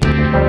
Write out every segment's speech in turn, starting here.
Thank you.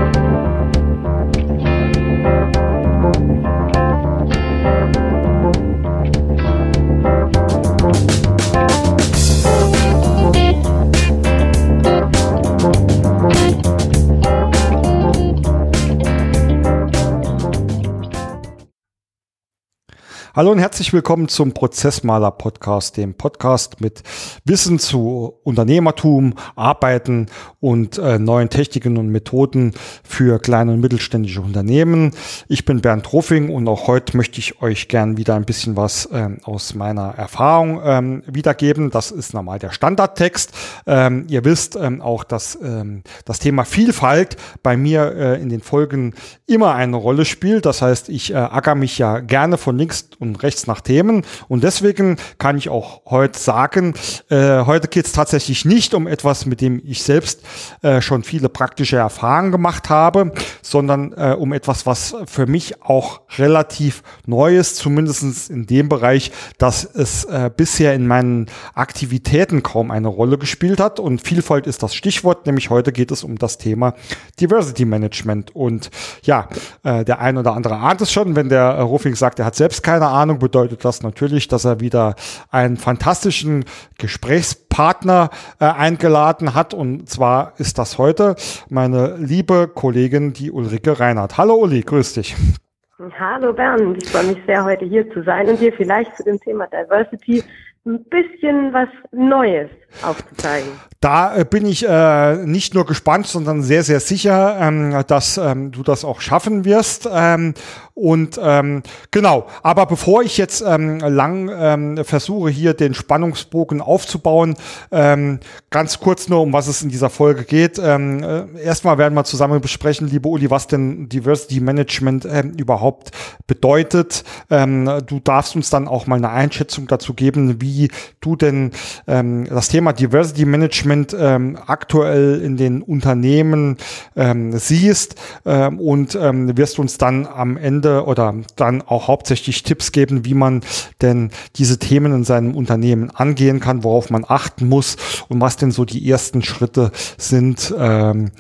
Hallo und herzlich willkommen zum Prozessmaler Podcast, dem Podcast mit Wissen zu Unternehmertum, Arbeiten und äh, neuen Techniken und Methoden für kleine und mittelständische Unternehmen. Ich bin Bernd Ruffing und auch heute möchte ich euch gern wieder ein bisschen was ähm, aus meiner Erfahrung ähm, wiedergeben. Das ist normal der Standardtext. Ähm, ihr wisst ähm, auch, dass ähm, das Thema Vielfalt bei mir äh, in den Folgen immer eine Rolle spielt. Das heißt, ich äh, acker mich ja gerne von links und rechts nach Themen. Und deswegen kann ich auch heute sagen, äh, heute geht es tatsächlich nicht um etwas, mit dem ich selbst äh, schon viele praktische Erfahrungen gemacht habe, sondern äh, um etwas, was für mich auch relativ neu ist, zumindest in dem Bereich, dass es äh, bisher in meinen Aktivitäten kaum eine Rolle gespielt hat. Und Vielfalt ist das Stichwort, nämlich heute geht es um das Thema Diversity Management. Und ja, äh, der ein oder andere ahnt es schon, wenn der äh, Ruffing sagt, er hat selbst keine Ahnung, bedeutet das natürlich, dass er wieder einen fantastischen Gesprächspartner äh, eingeladen hat. Und zwar ist das heute meine liebe Kollegin, die Ulrike Reinhardt. Hallo Uli, grüß dich. Hallo Bernd, ich freue mich sehr, heute hier zu sein und dir vielleicht zu dem Thema Diversity ein bisschen was Neues aufzuzeigen. Da äh, bin ich äh, nicht nur gespannt, sondern sehr, sehr sicher, ähm, dass ähm, du das auch schaffen wirst. Ähm, und ähm, genau, aber bevor ich jetzt ähm, lang ähm, versuche, hier den Spannungsbogen aufzubauen, ähm, ganz kurz nur, um was es in dieser Folge geht. Ähm, äh, erstmal werden wir zusammen besprechen, liebe Uli, was denn Diversity Management ähm, überhaupt bedeutet. Ähm, du darfst uns dann auch mal eine Einschätzung dazu geben, wie du denn ähm, das Thema Diversity Management ähm, aktuell in den Unternehmen ähm, siehst ähm, und ähm, wirst uns dann am Ende oder dann auch hauptsächlich Tipps geben, wie man denn diese Themen in seinem Unternehmen angehen kann, worauf man achten muss und was denn so die ersten Schritte sind, ähm,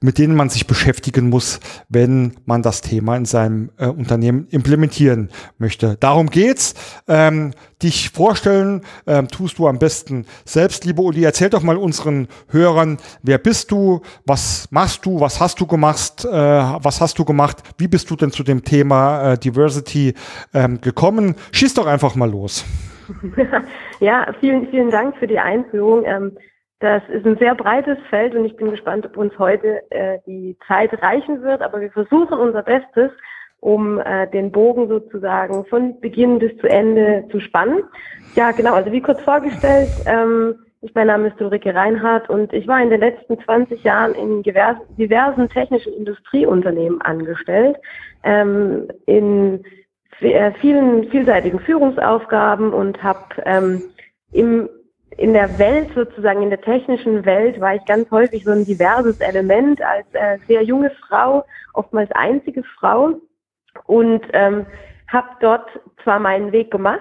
mit denen man sich beschäftigen muss, wenn man das Thema in seinem äh, Unternehmen implementieren möchte. Darum geht's. Ähm, dich vorstellen ähm, tust du am besten selbst, liebe Uli. Erzähl doch mal unseren Hörern, wer bist du, was machst du, was hast du gemacht, äh, was hast du gemacht, wie bist du denn zu dem Thema äh, Diversity ähm, gekommen? Schieß doch einfach mal los. ja, vielen, vielen Dank für die Einführung. Ähm, das ist ein sehr breites Feld und ich bin gespannt, ob uns heute äh, die Zeit reichen wird, aber wir versuchen unser Bestes um äh, den Bogen sozusagen von Beginn bis zu Ende zu spannen. Ja, genau, also wie kurz vorgestellt, ähm, mein Name ist Ulrike Reinhardt und ich war in den letzten 20 Jahren in diversen, technischen Industrieunternehmen angestellt, ähm, in äh, vielen vielseitigen Führungsaufgaben und habe ähm, in der Welt sozusagen, in der technischen Welt war ich ganz häufig so ein diverses Element als äh, sehr junge Frau, oftmals einzige Frau und ähm, habe dort zwar meinen Weg gemacht,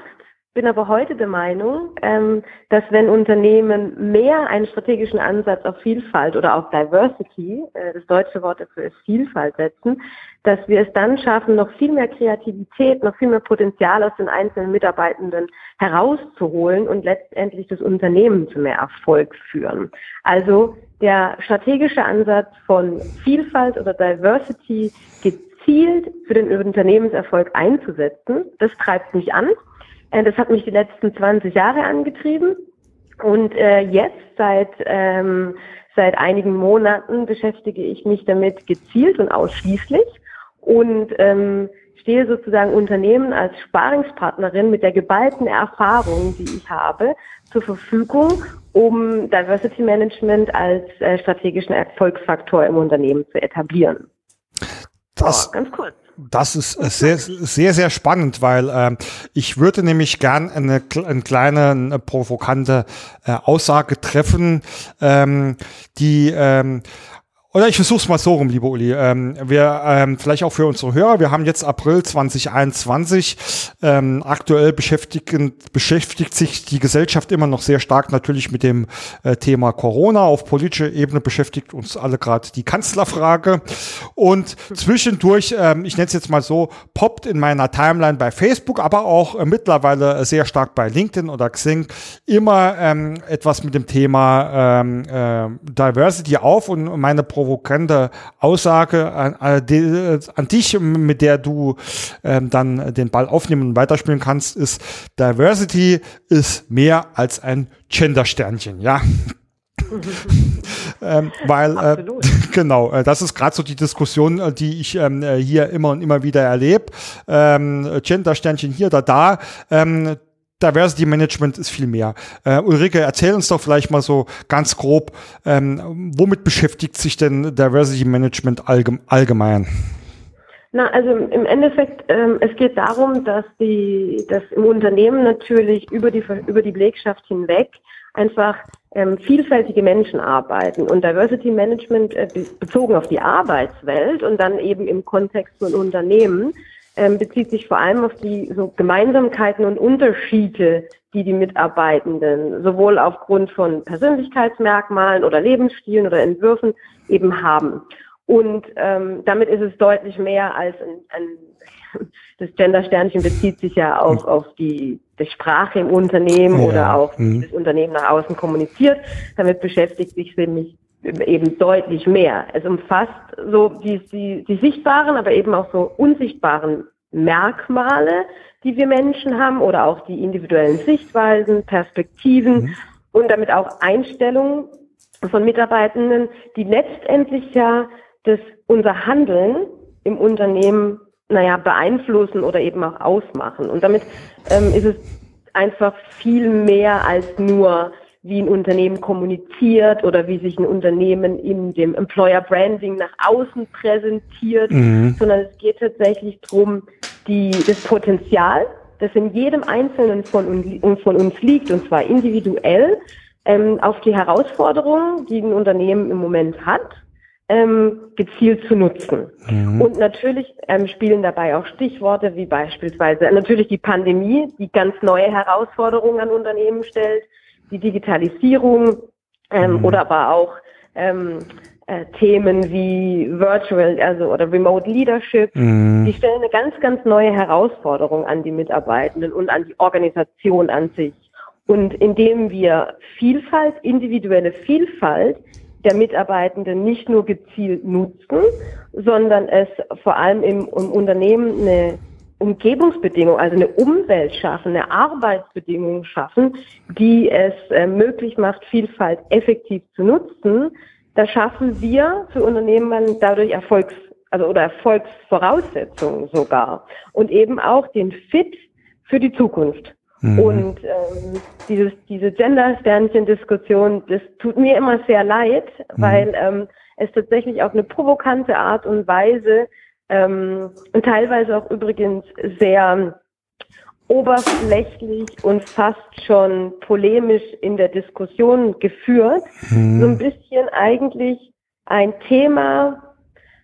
bin aber heute der Meinung, ähm, dass wenn Unternehmen mehr einen strategischen Ansatz auf Vielfalt oder auf Diversity, äh, das deutsche Wort dafür ist Vielfalt setzen, dass wir es dann schaffen, noch viel mehr Kreativität, noch viel mehr Potenzial aus den einzelnen Mitarbeitenden herauszuholen und letztendlich das Unternehmen zu mehr Erfolg führen. Also der strategische Ansatz von Vielfalt oder Diversity gezielt für den Unternehmenserfolg einzusetzen. Das treibt mich an. Äh, das hat mich die letzten 20 Jahre angetrieben. Und äh, jetzt seit ähm, seit einigen Monaten beschäftige ich mich damit gezielt und ausschließlich und ähm, stehe sozusagen Unternehmen als Sparingspartnerin mit der geballten Erfahrung, die ich habe, zur Verfügung, um Diversity Management als äh, strategischen Erfolgsfaktor im Unternehmen zu etablieren. Das, oh, ganz kurz. Das ist sehr, sehr, sehr spannend, weil äh, ich würde nämlich gern eine, eine kleine eine provokante äh, Aussage treffen, ähm, die ähm, oder ich versuche es mal so rum, liebe Uli. Ähm, wir ähm, vielleicht auch für unsere Hörer. Wir haben jetzt April 2021. Ähm, aktuell beschäftigt, beschäftigt sich die Gesellschaft immer noch sehr stark natürlich mit dem äh, Thema Corona. Auf politischer Ebene beschäftigt uns alle gerade die Kanzlerfrage. Und zwischendurch, ähm, ich nenne es jetzt mal so, poppt in meiner Timeline bei Facebook, aber auch äh, mittlerweile sehr stark bei LinkedIn oder Xing immer ähm, etwas mit dem Thema ähm, äh, Diversity auf und meine Pro provokante Aussage an, an, dich, mit der du ähm, dann den Ball aufnehmen und weiterspielen kannst, ist Diversity ist mehr als ein Gender-Sternchen, ja. ähm, weil äh, genau, äh, das ist gerade so die Diskussion, äh, die ich ähm, äh, hier immer und immer wieder erlebe. Ähm, Gender-Sternchen hier oder da. Ähm, Diversity Management ist viel mehr. Äh, Ulrike, erzähl uns doch vielleicht mal so ganz grob, ähm, womit beschäftigt sich denn Diversity Management allgemein? Na, also im Endeffekt, ähm, es geht darum, dass die, dass im Unternehmen natürlich über die über die Belegschaft hinweg einfach ähm, vielfältige Menschen arbeiten und Diversity Management äh, bezogen auf die Arbeitswelt und dann eben im Kontext von Unternehmen ähm, bezieht sich vor allem auf die so Gemeinsamkeiten und Unterschiede, die die Mitarbeitenden sowohl aufgrund von Persönlichkeitsmerkmalen oder Lebensstilen oder Entwürfen eben haben. Und ähm, damit ist es deutlich mehr als ein, ein das Gender-Sternchen bezieht sich ja auch auf die, die Sprache im Unternehmen ja. oder auch mhm. das Unternehmen nach außen kommuniziert. Damit beschäftigt sich nämlich eben deutlich mehr. Es umfasst so die, die, die sichtbaren, aber eben auch so unsichtbaren Merkmale, die wir Menschen haben oder auch die individuellen Sichtweisen, Perspektiven mhm. und damit auch Einstellungen von Mitarbeitenden, die letztendlich ja das, unser Handeln im Unternehmen, naja, beeinflussen oder eben auch ausmachen. Und damit ähm, ist es einfach viel mehr als nur wie ein Unternehmen kommuniziert oder wie sich ein Unternehmen in dem Employer Branding nach außen präsentiert, mhm. sondern es geht tatsächlich darum, die, das Potenzial, das in jedem Einzelnen von uns, von uns liegt, und zwar individuell, ähm, auf die Herausforderungen, die ein Unternehmen im Moment hat, ähm, gezielt zu nutzen. Mhm. Und natürlich ähm, spielen dabei auch Stichworte wie beispielsweise natürlich die Pandemie, die ganz neue Herausforderungen an Unternehmen stellt, die Digitalisierung ähm, mhm. oder aber auch ähm, äh, Themen wie Virtual, also oder Remote Leadership, mhm. die stellen eine ganz, ganz neue Herausforderung an die Mitarbeitenden und an die Organisation an sich. Und indem wir Vielfalt, individuelle Vielfalt der Mitarbeitenden nicht nur gezielt nutzen, sondern es vor allem im, im Unternehmen eine Umgebungsbedingungen, also eine Umwelt schaffen, eine Arbeitsbedingung schaffen, die es äh, möglich macht, Vielfalt effektiv zu nutzen, da schaffen wir für Unternehmen dadurch Erfolgs, also oder Erfolgsvoraussetzungen sogar und eben auch den Fit für die Zukunft. Mhm. Und ähm, dieses, diese Gender-Sternchen-Diskussion, das tut mir immer sehr leid, mhm. weil ähm, es tatsächlich auf eine provokante Art und Weise ähm, und teilweise auch übrigens sehr oberflächlich und fast schon polemisch in der Diskussion geführt. Hm. So ein bisschen eigentlich ein Thema,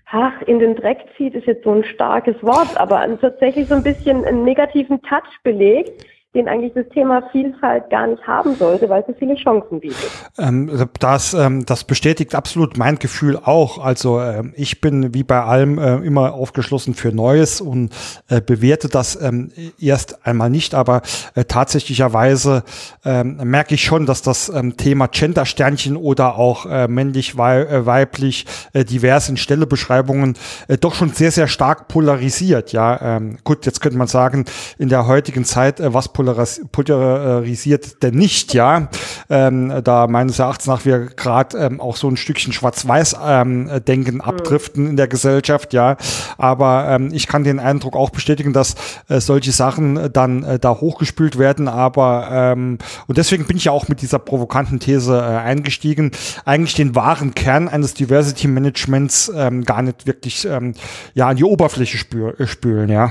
ach, in den Dreck zieht ist jetzt so ein starkes Wort, aber tatsächlich so ein bisschen einen negativen Touch belegt, den eigentlich das Thema Vielfalt gar nicht haben sollte, weil es so viele Chancen bietet. Ähm, das, ähm, das bestätigt absolut mein Gefühl auch. Also äh, ich bin wie bei allem äh, immer aufgeschlossen für Neues und äh, bewerte das ähm, erst einmal nicht, aber äh, tatsächlicherweise ähm, merke ich schon, dass das ähm, Thema Gender-Sternchen oder auch äh, männlich, äh, weiblich, äh, divers in Stellebeschreibungen doch schon sehr, sehr stark polarisiert. Ja, ähm, gut, jetzt könnte man sagen, in der heutigen Zeit, was polaris polarisiert denn nicht, ja. Ähm, da meines Erachtens nach wir gerade ähm, auch so ein Stückchen Schwarz-Weiß-Denken ähm, abdriften in der Gesellschaft, ja. Aber ähm, ich kann den Eindruck auch bestätigen, dass äh, solche Sachen dann äh, da hochgespült werden. Aber ähm, und deswegen bin ich ja auch mit dieser provokanten These äh, eingestiegen, eigentlich den wahren Kern eines Diversity Managements ähm, gar nicht wirklich ähm, ja an die Oberfläche spül äh, spülen, ja.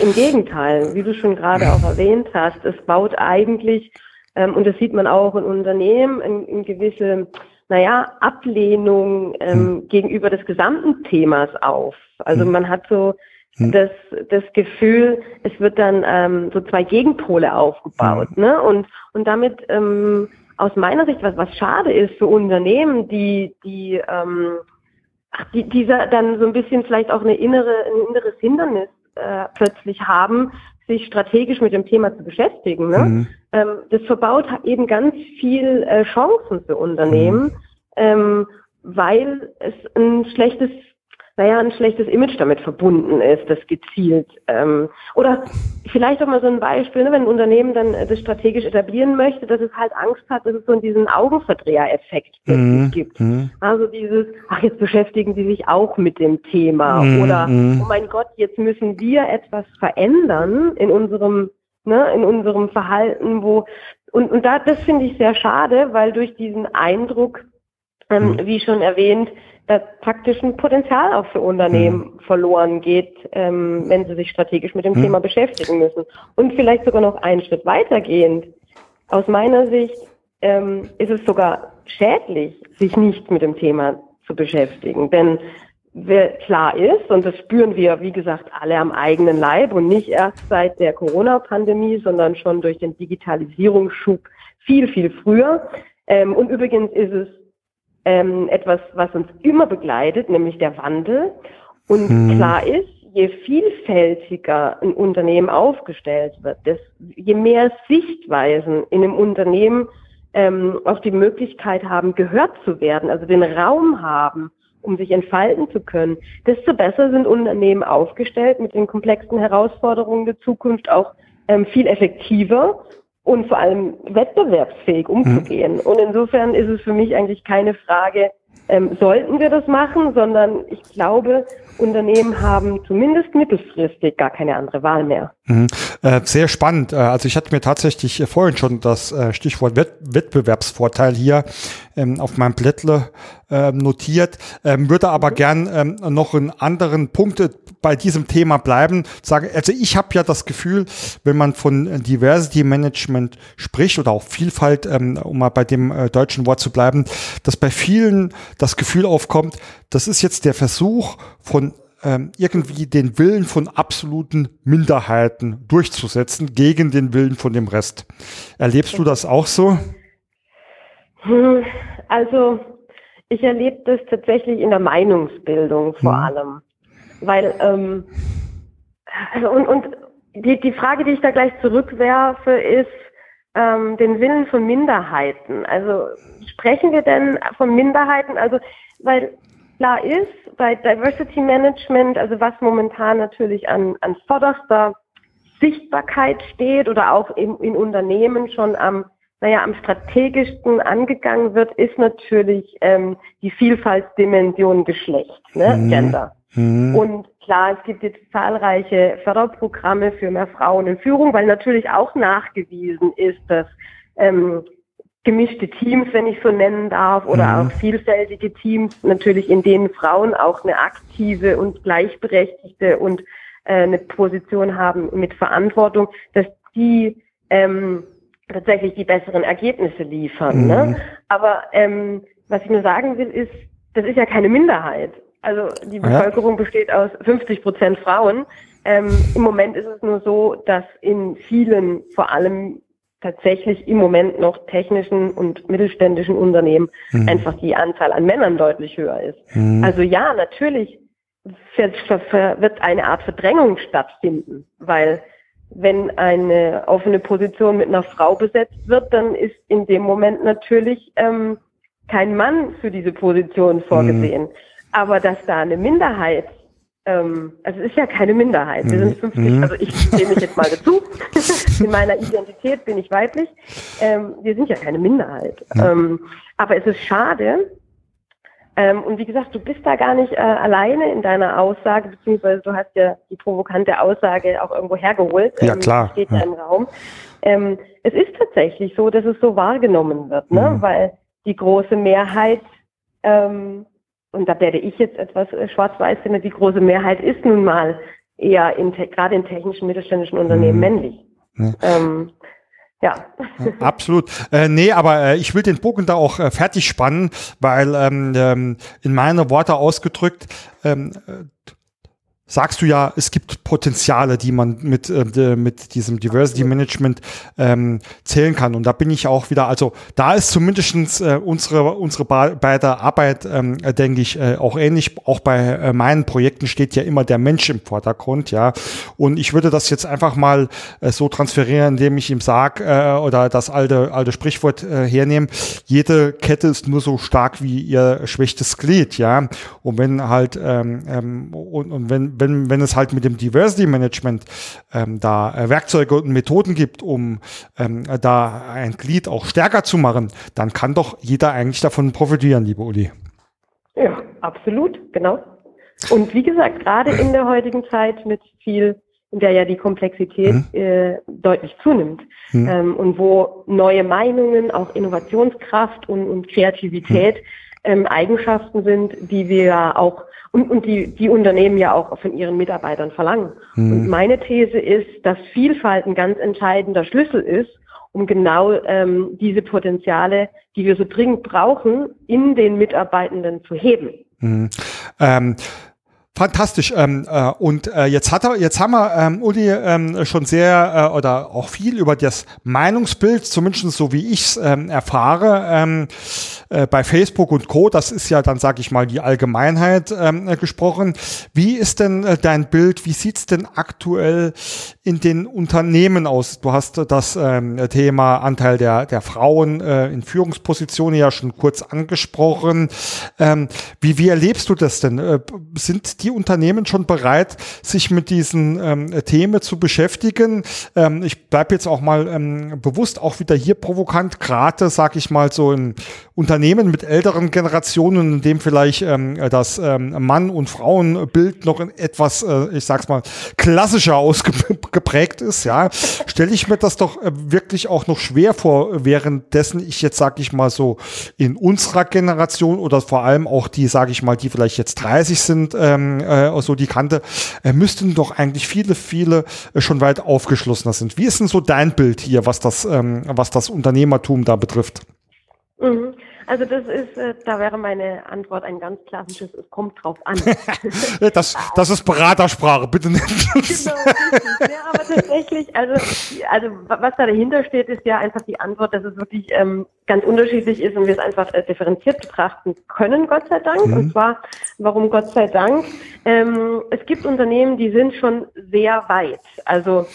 Im Gegenteil, wie du schon gerade auch erwähnt hast, es baut eigentlich, ähm, und das sieht man auch in Unternehmen, in, in gewisse, naja, Ablehnung ähm, hm. gegenüber des gesamten Themas auf. Also hm. man hat so hm. das, das Gefühl, es wird dann ähm, so zwei Gegenpole aufgebaut. Hm. Ne? Und, und damit ähm, aus meiner Sicht, was, was schade ist für Unternehmen, die, die, ähm, die dieser dann so ein bisschen vielleicht auch eine innere, ein inneres Hindernis äh, plötzlich haben, sich strategisch mit dem Thema zu beschäftigen. Ne? Mhm. Ähm, das verbaut eben ganz viel äh, Chancen für Unternehmen, mhm. ähm, weil es ein schlechtes naja, ein schlechtes Image damit verbunden ist, das gezielt. Ähm, oder vielleicht auch mal so ein Beispiel, ne, wenn ein Unternehmen dann das strategisch etablieren möchte, dass es halt Angst hat, dass es so diesen Augenverdreher-Effekt mhm. gibt. Mhm. Also dieses, ach, jetzt beschäftigen die sich auch mit dem Thema. Mhm. Oder, mhm. oh mein Gott, jetzt müssen wir etwas verändern in unserem, ne, in unserem Verhalten, wo, und, und da, das finde ich sehr schade, weil durch diesen Eindruck, ähm, mhm. wie schon erwähnt, da praktisch ein Potenzial auch für Unternehmen mhm. verloren geht, ähm, wenn sie sich strategisch mit dem mhm. Thema beschäftigen müssen. Und vielleicht sogar noch einen Schritt weitergehend. Aus meiner Sicht ähm, ist es sogar schädlich, sich nicht mit dem Thema zu beschäftigen. Denn wer klar ist, und das spüren wir, wie gesagt, alle am eigenen Leib und nicht erst seit der Corona-Pandemie, sondern schon durch den Digitalisierungsschub viel, viel früher. Ähm, und übrigens ist es ähm, etwas, was uns immer begleitet, nämlich der Wandel. Und hm. klar ist, je vielfältiger ein Unternehmen aufgestellt wird, des, je mehr Sichtweisen in einem Unternehmen ähm, auch die Möglichkeit haben, gehört zu werden, also den Raum haben, um sich entfalten zu können, desto besser sind Unternehmen aufgestellt, mit den komplexen Herausforderungen der Zukunft auch ähm, viel effektiver und vor allem wettbewerbsfähig umzugehen. Mhm. Und insofern ist es für mich eigentlich keine Frage, ähm, sollten wir das machen, sondern ich glaube, Unternehmen haben zumindest mittelfristig gar keine andere Wahl mehr. Mhm. Äh, sehr spannend. Äh, also ich hatte mir tatsächlich äh, vorhin schon das äh, Stichwort Wett Wettbewerbsvorteil hier ähm, auf meinem Blättle äh, notiert, ähm, würde aber gern ähm, noch einen anderen Punkt äh, bei diesem Thema bleiben. Sagen, also ich habe ja das Gefühl, wenn man von Diversity Management spricht oder auch Vielfalt, ähm, um mal bei dem deutschen Wort zu bleiben, dass bei vielen das Gefühl aufkommt, das ist jetzt der Versuch von ähm, irgendwie den Willen von absoluten Minderheiten durchzusetzen gegen den Willen von dem Rest. Erlebst du das auch so? Also ich erlebe das tatsächlich in der Meinungsbildung vor hm. allem. Weil, ähm, also und, und die, die Frage, die ich da gleich zurückwerfe, ist ähm, den Willen von Minderheiten. Also sprechen wir denn von Minderheiten? Also, weil klar ist, bei Diversity Management, also was momentan natürlich an, an vorderster Sichtbarkeit steht oder auch in, in Unternehmen schon am naja, am strategischsten angegangen wird, ist natürlich ähm, die Vielfaltsdimension Geschlecht, ne? Mhm. Gender. Mhm. Und klar, es gibt jetzt zahlreiche Förderprogramme für mehr Frauen in Führung, weil natürlich auch nachgewiesen ist, dass ähm, gemischte Teams, wenn ich so nennen darf, oder mhm. auch vielfältige Teams, natürlich in denen Frauen auch eine aktive und gleichberechtigte und äh, eine Position haben mit Verantwortung, dass die ähm, tatsächlich die besseren Ergebnisse liefern. Ne? Mhm. Ne? Aber ähm, was ich nur sagen will, ist, das ist ja keine Minderheit. Also die Bevölkerung ja. besteht aus 50 Prozent Frauen. Ähm, Im Moment ist es nur so, dass in vielen, vor allem tatsächlich im Moment noch technischen und mittelständischen Unternehmen mhm. einfach die Anzahl an Männern deutlich höher ist. Mhm. Also ja, natürlich wird eine Art Verdrängung stattfinden, weil wenn eine offene Position mit einer Frau besetzt wird, dann ist in dem Moment natürlich ähm, kein Mann für diese Position vorgesehen. Mhm. Aber dass da eine Minderheit, ähm, also es ist ja keine Minderheit, wir sind 50, mhm. also ich zähle mich jetzt mal dazu, in meiner Identität bin ich weiblich, ähm, wir sind ja keine Minderheit. Mhm. Ähm, aber es ist schade, ähm, und wie gesagt, du bist da gar nicht äh, alleine in deiner Aussage, beziehungsweise du hast ja die provokante Aussage auch irgendwo hergeholt. Ja, ähm, klar. Steht ja im Raum. Ähm, es ist tatsächlich so, dass es so wahrgenommen wird, ne? Mhm. weil die große Mehrheit und da werde ich jetzt etwas äh, schwarz-weiß finden, die große Mehrheit ist nun mal eher in, gerade in technischen mittelständischen Unternehmen mhm. männlich. Mhm. Ähm, ja. Absolut. Äh, nee, aber äh, ich will den Bogen da auch äh, fertig spannen, weil ähm, ähm, in meine Worte ausgedrückt, ähm, sagst du ja, es gibt Potenziale, die man mit, äh, mit diesem Diversity Management ähm, zählen kann. Und da bin ich auch wieder, also da ist zumindestens äh, unsere, unsere beide Arbeit, ähm, denke ich, äh, auch ähnlich. Auch bei äh, meinen Projekten steht ja immer der Mensch im Vordergrund, ja. Und ich würde das jetzt einfach mal äh, so transferieren, indem ich ihm sage, äh, oder das alte, alte Sprichwort äh, hernehmen, jede Kette ist nur so stark wie ihr schwächstes Glied, ja. Und wenn halt, ähm, ähm, und, und wenn, wenn, wenn es halt mit dem Diversity Management ähm, da äh, Werkzeuge und Methoden gibt, um ähm, da ein Glied auch stärker zu machen, dann kann doch jeder eigentlich davon profitieren, liebe Uli. Ja, absolut, genau. Und wie gesagt, gerade in der heutigen Zeit mit viel, in der ja die Komplexität mhm. äh, deutlich zunimmt mhm. ähm, und wo neue Meinungen, auch Innovationskraft und, und Kreativität mhm. ähm, Eigenschaften sind, die wir auch und, und die, die Unternehmen ja auch von ihren Mitarbeitern verlangen. Mhm. Und meine These ist, dass Vielfalt ein ganz entscheidender Schlüssel ist, um genau ähm, diese Potenziale, die wir so dringend brauchen, in den Mitarbeitenden zu heben. Mhm. Ähm Fantastisch. Ähm, äh, und äh, jetzt hat er, jetzt haben wir ähm, Uli ähm, schon sehr äh, oder auch viel über das Meinungsbild, zumindest so wie ich es ähm, erfahre, ähm, äh, bei Facebook und Co. Das ist ja dann, sage ich mal, die Allgemeinheit ähm, äh, gesprochen. Wie ist denn äh, dein Bild? Wie sieht's denn aktuell in den Unternehmen aus? Du hast das ähm, Thema Anteil der der Frauen äh, in Führungspositionen ja schon kurz angesprochen. Ähm, wie wie erlebst du das denn? Äh, sind die Unternehmen schon bereit, sich mit diesen ähm, Themen zu beschäftigen? Ähm, ich bleibe jetzt auch mal ähm, bewusst auch wieder hier provokant, gerade, sag ich mal, so in Unternehmen mit älteren Generationen, in dem vielleicht ähm, das ähm, Mann- und Frauenbild noch etwas, äh, ich sag's mal, klassischer ausgeprägt ist, ja, stelle ich mir das doch äh, wirklich auch noch schwer vor, währenddessen ich jetzt, sag ich mal, so in unserer Generation oder vor allem auch die, sag ich mal, die vielleicht jetzt 30 sind, ähm, äh, so die Kante, äh, müssten doch eigentlich viele, viele äh, schon weit aufgeschlossener sind. Wie ist denn so dein Bild hier, was das, ähm, was das Unternehmertum da betrifft? Mhm. Also das ist, äh, da wäre meine Antwort ein ganz klassisches, es kommt drauf an. das, das ist Beratersprache, bitte nicht. genau, ja, aber tatsächlich, also, also was da dahinter steht, ist ja einfach die Antwort, dass es wirklich ähm, ganz unterschiedlich ist und wir es einfach äh, differenziert betrachten können, Gott sei Dank. Mhm. Und zwar, warum Gott sei Dank? Ähm, es gibt Unternehmen, die sind schon sehr weit. Also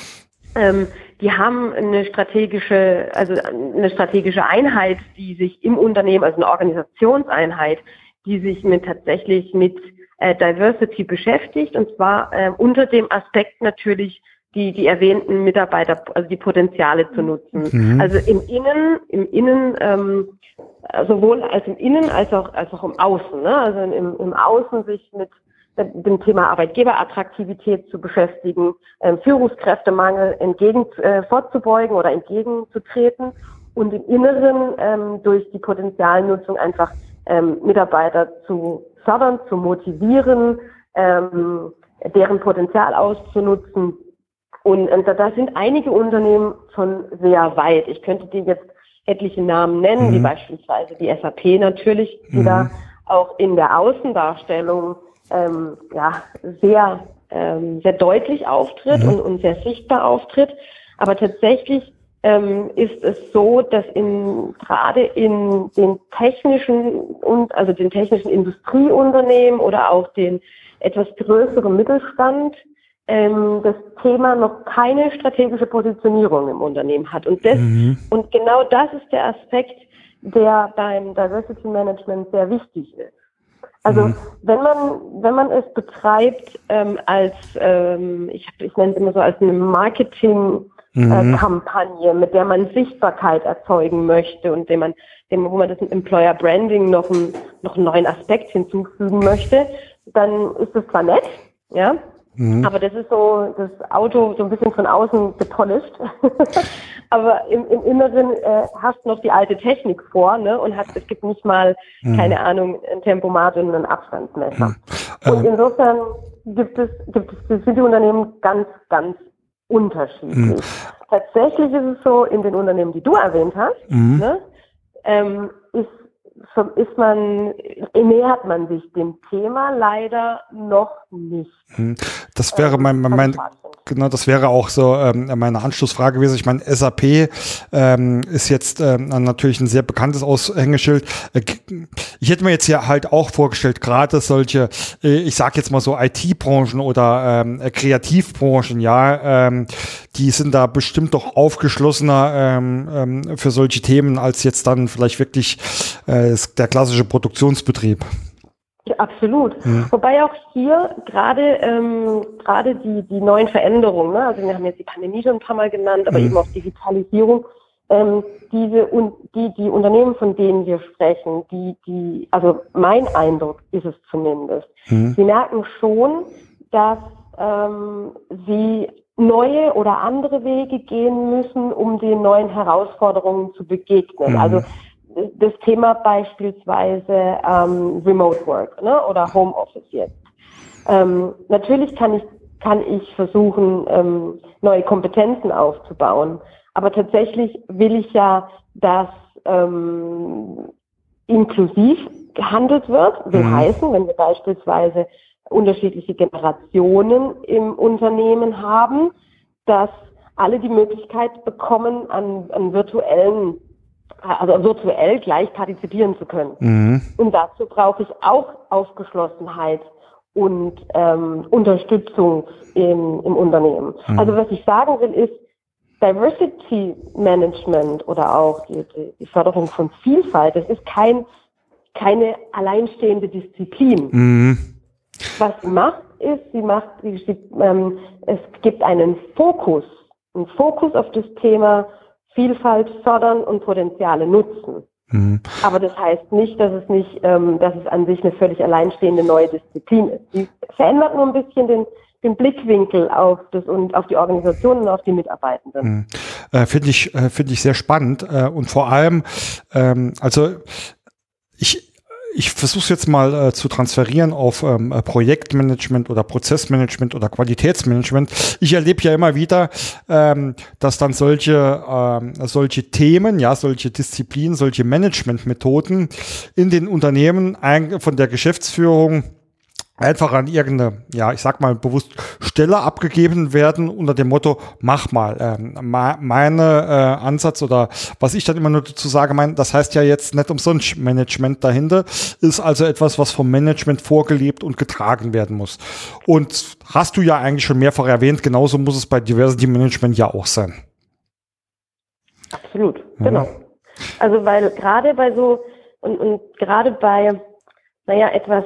ähm, die haben eine strategische, also eine strategische Einheit, die sich im Unternehmen, also eine Organisationseinheit, die sich mit tatsächlich mit äh, Diversity beschäftigt und zwar äh, unter dem Aspekt natürlich die die erwähnten Mitarbeiter, also die Potenziale zu nutzen. Mhm. Also im Innen, im Innen ähm, sowohl als im Innen als auch als auch im Außen. Ne? Also im, im Außen sich mit dem Thema Arbeitgeberattraktivität zu beschäftigen, ähm, Führungskräftemangel entgegen äh, vorzubeugen oder entgegenzutreten und im Inneren ähm, durch die Potenzialnutzung einfach ähm, Mitarbeiter zu fördern, zu motivieren, ähm, deren Potenzial auszunutzen. Und, und da sind einige Unternehmen schon sehr weit. Ich könnte dir jetzt etliche Namen nennen, mhm. wie beispielsweise die SAP natürlich, die mhm. da auch in der Außendarstellung ähm, ja, sehr, ähm, sehr deutlich auftritt mhm. und, und sehr sichtbar auftritt. Aber tatsächlich ähm, ist es so, dass in, gerade in den technischen und also den technischen Industrieunternehmen oder auch den etwas größeren Mittelstand ähm, das Thema noch keine strategische Positionierung im Unternehmen hat. Und das, mhm. und genau das ist der Aspekt, der beim Diversity Management sehr wichtig ist. Also mhm. wenn man wenn man es betreibt ähm, als ähm, ich, ich nenne es immer so als eine Marketing-Kampagne, mhm. mit der man Sichtbarkeit erzeugen möchte und dem man dem, wo man das Employer Branding noch einen noch einen neuen Aspekt hinzufügen möchte, dann ist das zwar nett, ja, Mhm. Aber das ist so das Auto so ein bisschen von außen gepolished. Aber im, im Inneren äh, hast noch die alte Technik vor, ne? Und hat, es gibt nicht mal, mhm. keine Ahnung, ein Tempomat und ein Abstandsmesser. Mhm. Und ähm. insofern gibt es, gibt es, sind die Unternehmen ganz, ganz unterschiedlich. Mhm. Tatsächlich ist es so, in den Unternehmen, die du erwähnt hast, mhm. ne, ähm, ist ist man, nähert man sich dem Thema leider noch nicht. Hm. Das wäre mein, mein, mein genau, das wäre auch so ähm, meine Anschlussfrage gewesen. Ich meine, SAP ähm, ist jetzt ähm, natürlich ein sehr bekanntes Aushängeschild. Äh, ich hätte mir jetzt hier halt auch vorgestellt, gerade solche, äh, ich sage jetzt mal so IT-Branchen oder ähm, Kreativbranchen, ja, ähm, die sind da bestimmt doch aufgeschlossener ähm, ähm, für solche Themen als jetzt dann vielleicht wirklich äh, der klassische Produktionsbetrieb. Absolut. Mhm. Wobei auch hier gerade ähm, gerade die die neuen Veränderungen, ne? also wir haben jetzt die Pandemie schon ein paar Mal genannt, aber mhm. eben auch Digitalisierung, ähm, diese und die die Unternehmen, von denen wir sprechen, die die also mein Eindruck ist es zumindest, mhm. sie merken schon, dass ähm, sie neue oder andere Wege gehen müssen, um den neuen Herausforderungen zu begegnen. Mhm. Also das Thema beispielsweise ähm, Remote Work ne, oder Homeoffice jetzt. Ähm, natürlich kann ich, kann ich versuchen, ähm, neue Kompetenzen aufzubauen, aber tatsächlich will ich ja, dass ähm, inklusiv gehandelt wird, will mhm. heißen, wenn wir beispielsweise unterschiedliche Generationen im Unternehmen haben, dass alle die Möglichkeit bekommen, an, an virtuellen also virtuell gleich partizipieren zu können. Mhm. Und dazu brauche ich auch Aufgeschlossenheit und ähm, Unterstützung im, im Unternehmen. Mhm. Also was ich sagen will ist, Diversity Management oder auch die, die, Förderung von Vielfalt, das ist kein, keine alleinstehende Disziplin. Mhm. Was sie macht, ist, sie macht, sie, ähm, es gibt einen Fokus, einen Fokus auf das Thema Vielfalt fördern und Potenziale nutzen. Mhm. Aber das heißt nicht, dass es nicht, ähm, dass es an sich eine völlig alleinstehende neue Disziplin ist. Sie verändert nur ein bisschen den, den Blickwinkel auf das und auf die Organisation und auf die Mitarbeitenden. Mhm. Äh, finde ich äh, finde ich sehr spannend äh, und vor allem ähm, also ich ich versuche es jetzt mal äh, zu transferieren auf ähm, äh, Projektmanagement oder Prozessmanagement oder Qualitätsmanagement. Ich erlebe ja immer wieder, ähm, dass dann solche, ähm, solche Themen, ja, solche Disziplinen, solche Managementmethoden in den Unternehmen von der Geschäftsführung einfach an irgendeine, ja, ich sag mal bewusst Stelle abgegeben werden unter dem Motto, mach mal. Ähm, meine äh, Ansatz oder was ich dann immer nur dazu sage, mein, das heißt ja jetzt nicht umsonst Management dahinter, ist also etwas, was vom Management vorgelebt und getragen werden muss. Und hast du ja eigentlich schon mehrfach erwähnt, genauso muss es bei Diversity Management ja auch sein. Absolut, ja. genau. Also weil gerade bei so und, und gerade bei, naja, etwas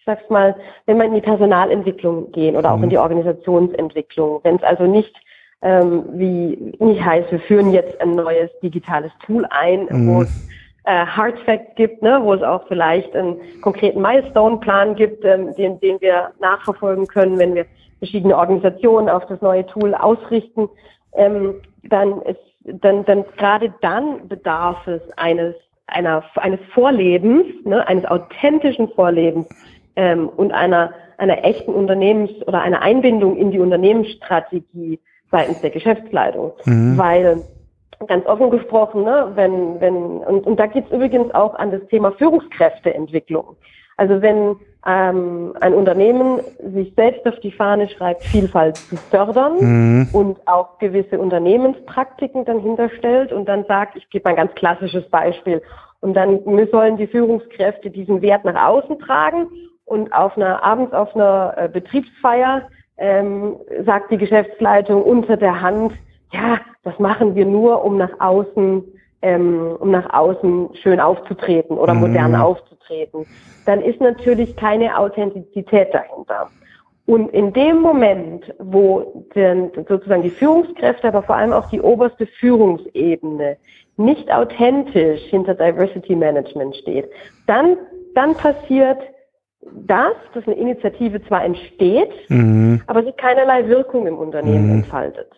ich sag's mal, wenn wir in die Personalentwicklung gehen oder auch mhm. in die Organisationsentwicklung, wenn es also nicht ähm, wie nicht heißt, wir führen jetzt ein neues digitales Tool ein, mhm. wo es äh, Hard Facts gibt, ne, wo es auch vielleicht einen konkreten Milestone-Plan gibt, ähm, den, den wir nachverfolgen können, wenn wir verschiedene Organisationen auf das neue Tool ausrichten, ähm, dann ist dann, dann gerade dann bedarf es eines einer, eines Vorlebens, ne, eines authentischen Vorlebens ähm, und einer, einer echten Unternehmens- oder einer Einbindung in die Unternehmensstrategie seitens der Geschäftsleitung. Mhm. Weil ganz offen gesprochen, ne, wenn, wenn, und, und da geht es übrigens auch an das Thema Führungskräfteentwicklung. Also wenn ähm, ein Unternehmen sich selbst auf die Fahne schreibt, Vielfalt zu fördern mhm. und auch gewisse Unternehmenspraktiken dann hinterstellt und dann sagt, ich gebe ein ganz klassisches Beispiel, und dann sollen die Führungskräfte diesen Wert nach außen tragen und auf einer, abends auf einer äh, Betriebsfeier ähm, sagt die Geschäftsleitung unter der Hand, ja, das machen wir nur, um nach außen, ähm, um nach außen schön aufzutreten oder mhm. modern aufzutreten. Dann ist natürlich keine Authentizität dahinter. Und in dem Moment, wo denn sozusagen die Führungskräfte, aber vor allem auch die oberste Führungsebene nicht authentisch hinter Diversity Management steht, dann, dann passiert das, dass eine Initiative zwar entsteht, mhm. aber sie keinerlei Wirkung im Unternehmen mhm. entfaltet.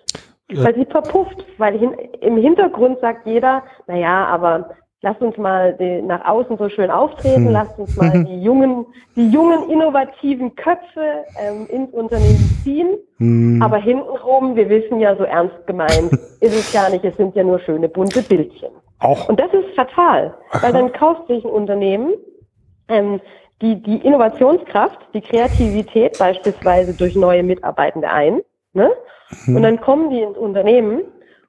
Ja. Weil sie verpufft, weil hin, im Hintergrund sagt jeder, naja, aber lasst uns mal die, nach außen so schön auftreten, hm. lasst uns mal die jungen, die jungen innovativen Köpfe ähm, ins Unternehmen ziehen. Hm. Aber hintenrum, wir wissen ja, so ernst gemeint ist es gar nicht, es sind ja nur schöne bunte Bildchen. Auch. Und das ist fatal, Aha. weil dann kauft sich ein Unternehmen ähm, die, die Innovationskraft, die Kreativität beispielsweise durch neue Mitarbeitende ein. Ne? Hm. Und dann kommen die ins Unternehmen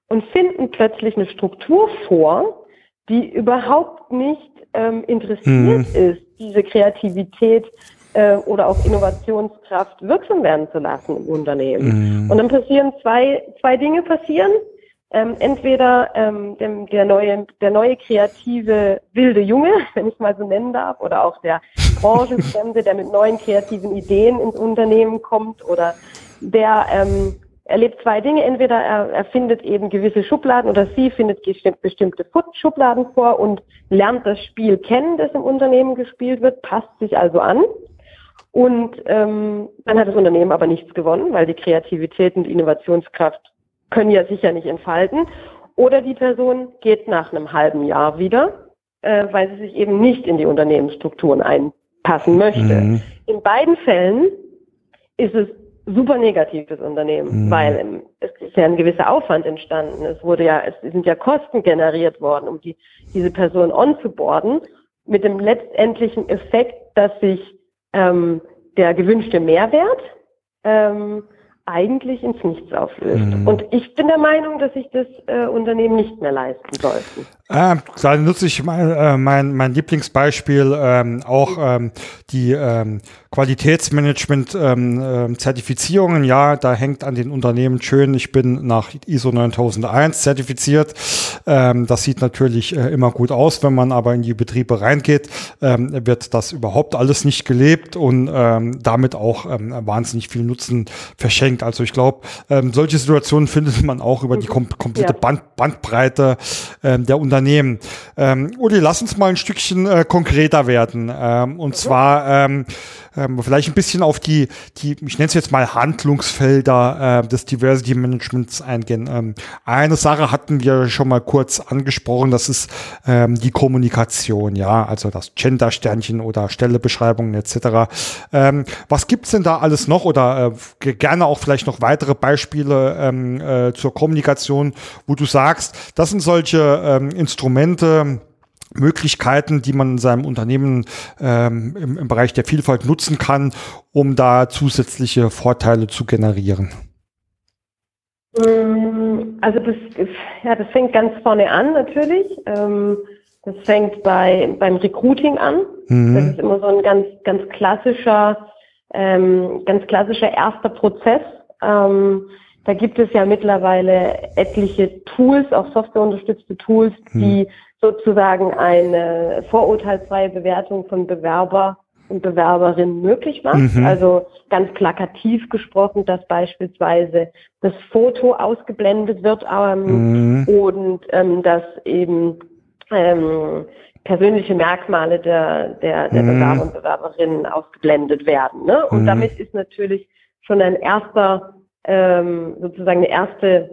und finden plötzlich eine Struktur vor, die überhaupt nicht ähm, interessiert mhm. ist, diese Kreativität äh, oder auch Innovationskraft wirksam werden zu lassen im Unternehmen. Mhm. Und dann passieren zwei, zwei Dinge passieren. Ähm, entweder ähm, dem, der neue, der neue kreative wilde Junge, wenn ich mal so nennen darf, oder auch der Branchenfremde, der mit neuen kreativen Ideen ins Unternehmen kommt, oder der ähm, erlebt zwei Dinge. Entweder er, er findet eben gewisse Schubladen oder sie findet bestimmte Schubladen vor und lernt das Spiel kennen, das im Unternehmen gespielt wird, passt sich also an. Und ähm, dann hat das Unternehmen aber nichts gewonnen, weil die Kreativität und Innovationskraft können ja sicher nicht entfalten. Oder die Person geht nach einem halben Jahr wieder, äh, weil sie sich eben nicht in die Unternehmensstrukturen einpassen möchte. Mhm. In beiden Fällen ist es super negatives Unternehmen, mhm. weil es ist ja ein gewisser Aufwand entstanden. Es wurde ja, es sind ja Kosten generiert worden, um die, diese Person onzuboarden, mit dem letztendlichen Effekt, dass sich ähm, der gewünschte Mehrwert ähm, eigentlich ins Nichts auflöst. Mhm. Und ich bin der Meinung, dass sich das äh, Unternehmen nicht mehr leisten sollten. Äh, da nutze ich mein, äh, mein, mein Lieblingsbeispiel, ähm, auch ähm, die ähm, Qualitätsmanagement-Zertifizierungen. Ähm, äh, ja, da hängt an den Unternehmen schön, ich bin nach ISO 9001 zertifiziert. Ähm, das sieht natürlich äh, immer gut aus, wenn man aber in die Betriebe reingeht, ähm, wird das überhaupt alles nicht gelebt und ähm, damit auch ähm, wahnsinnig viel Nutzen verschenkt. Also ich glaube, ähm, solche Situationen findet man auch über die kom komplette. Band Bandbreite ähm, der Unternehmen. Ähm, Uli, lass uns mal ein Stückchen äh, konkreter werden. Ähm, und mhm. zwar ähm, ähm, vielleicht ein bisschen auf die, die ich nenne es jetzt mal Handlungsfelder äh, des Diversity Managements eingehen. Ähm, eine Sache hatten wir schon mal kurz angesprochen, das ist ähm, die Kommunikation, ja, also das Gender-Sternchen oder Stellebeschreibungen etc. Ähm, was gibt's denn da alles noch oder äh, gerne auch vielleicht noch weitere Beispiele ähm, äh, zur Kommunikation, wo du sagst, das sind solche ähm, Instrumente, Möglichkeiten, die man in seinem Unternehmen ähm, im, im Bereich der Vielfalt nutzen kann, um da zusätzliche Vorteile zu generieren? Mm, also das, ja, das fängt ganz vorne an natürlich. Ähm, das fängt bei, beim Recruiting an. Mhm. Das ist immer so ein ganz, ganz klassischer, ähm, ganz klassischer erster Prozess. Ähm, da gibt es ja mittlerweile etliche Tools, auch softwareunterstützte Tools, die mhm sozusagen eine vorurteilsfreie Bewertung von Bewerber und Bewerberinnen möglich macht. Mhm. Also ganz plakativ gesprochen, dass beispielsweise das Foto ausgeblendet wird ähm, mhm. und ähm, dass eben ähm, persönliche Merkmale der, der, der mhm. Bewerber und Bewerberinnen ausgeblendet werden. Ne? Und mhm. damit ist natürlich schon ein erster, ähm, sozusagen eine erste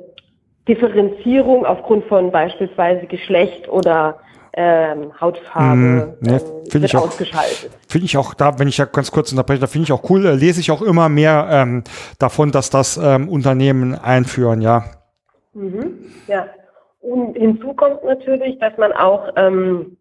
Differenzierung aufgrund von beispielsweise Geschlecht oder ähm, Hautfarbe mm, ne, ähm, wird auch, ausgeschaltet. Finde ich auch da, wenn ich ja ganz kurz unterbreche, da finde ich auch cool, äh, lese ich auch immer mehr ähm, davon, dass das ähm, Unternehmen einführen, ja. Mhm, ja. Und hinzu kommt natürlich, dass man auch ähm,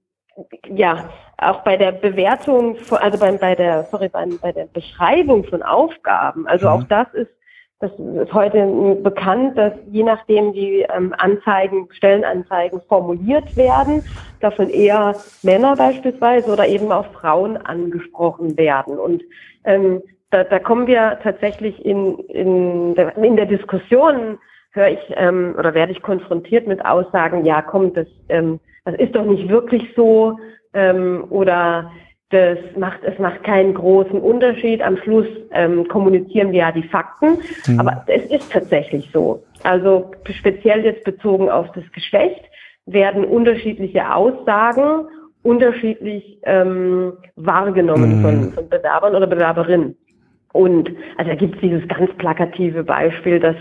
ja auch bei der Bewertung, also bei, bei der sorry bei, bei der Beschreibung von Aufgaben, also mhm. auch das ist das ist heute bekannt, dass je nachdem die ähm, Anzeigen, Stellenanzeigen formuliert werden, davon eher Männer beispielsweise oder eben auch Frauen angesprochen werden. Und ähm, da, da kommen wir tatsächlich in, in, der, in der Diskussion, höre ich ähm, oder werde ich konfrontiert mit Aussagen, ja komm, das, ähm, das ist doch nicht wirklich so ähm, oder das macht, es macht keinen großen Unterschied. Am Schluss ähm, kommunizieren wir ja die Fakten. Mhm. Aber es ist tatsächlich so. Also speziell jetzt bezogen auf das Geschlecht werden unterschiedliche Aussagen unterschiedlich ähm, wahrgenommen mhm. von, von Bewerbern oder Bewerberinnen. Und also da gibt es dieses ganz plakative Beispiel, dass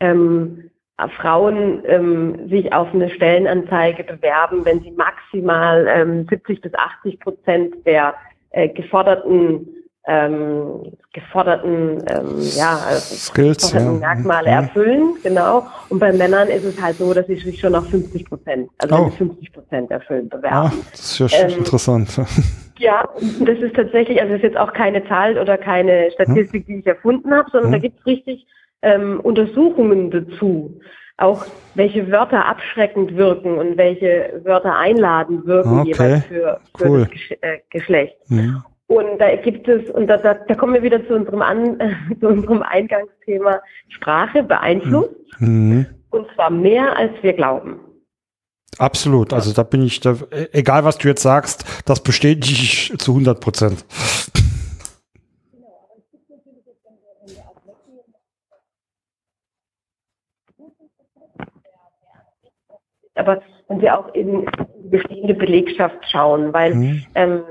ähm, Frauen ähm, sich auf eine Stellenanzeige bewerben, wenn sie maximal ähm, 70 bis 80 Prozent der äh, geforderten ähm, geforderten ähm, ja, Skills, geforderten ja. Merkmale mhm. erfüllen, genau. Und bei Männern ist es halt so, dass sie sich schon auf 50 Prozent, also oh. 50 Prozent erfüllen, bewerben. Ah, das ist ja ähm, interessant. Ja, das ist tatsächlich, also das ist jetzt auch keine Zahl oder keine Statistik, die ich erfunden habe, sondern hm. da gibt es richtig ähm, Untersuchungen dazu. Auch welche Wörter abschreckend wirken und welche Wörter einladen wirken okay. jeweils für, für cool. das Gesch äh, Geschlecht. Mhm. Und da gibt es, und da, da, da kommen wir wieder zu unserem, An, äh, zu unserem Eingangsthema, Sprache beeinflusst. Mhm. Und zwar mehr, als wir glauben. Absolut. Also da bin ich, da, egal was du jetzt sagst, das bestätige ich zu 100 Prozent. Aber wenn wir auch in bestehende Belegschaft schauen, weil mhm. ähm,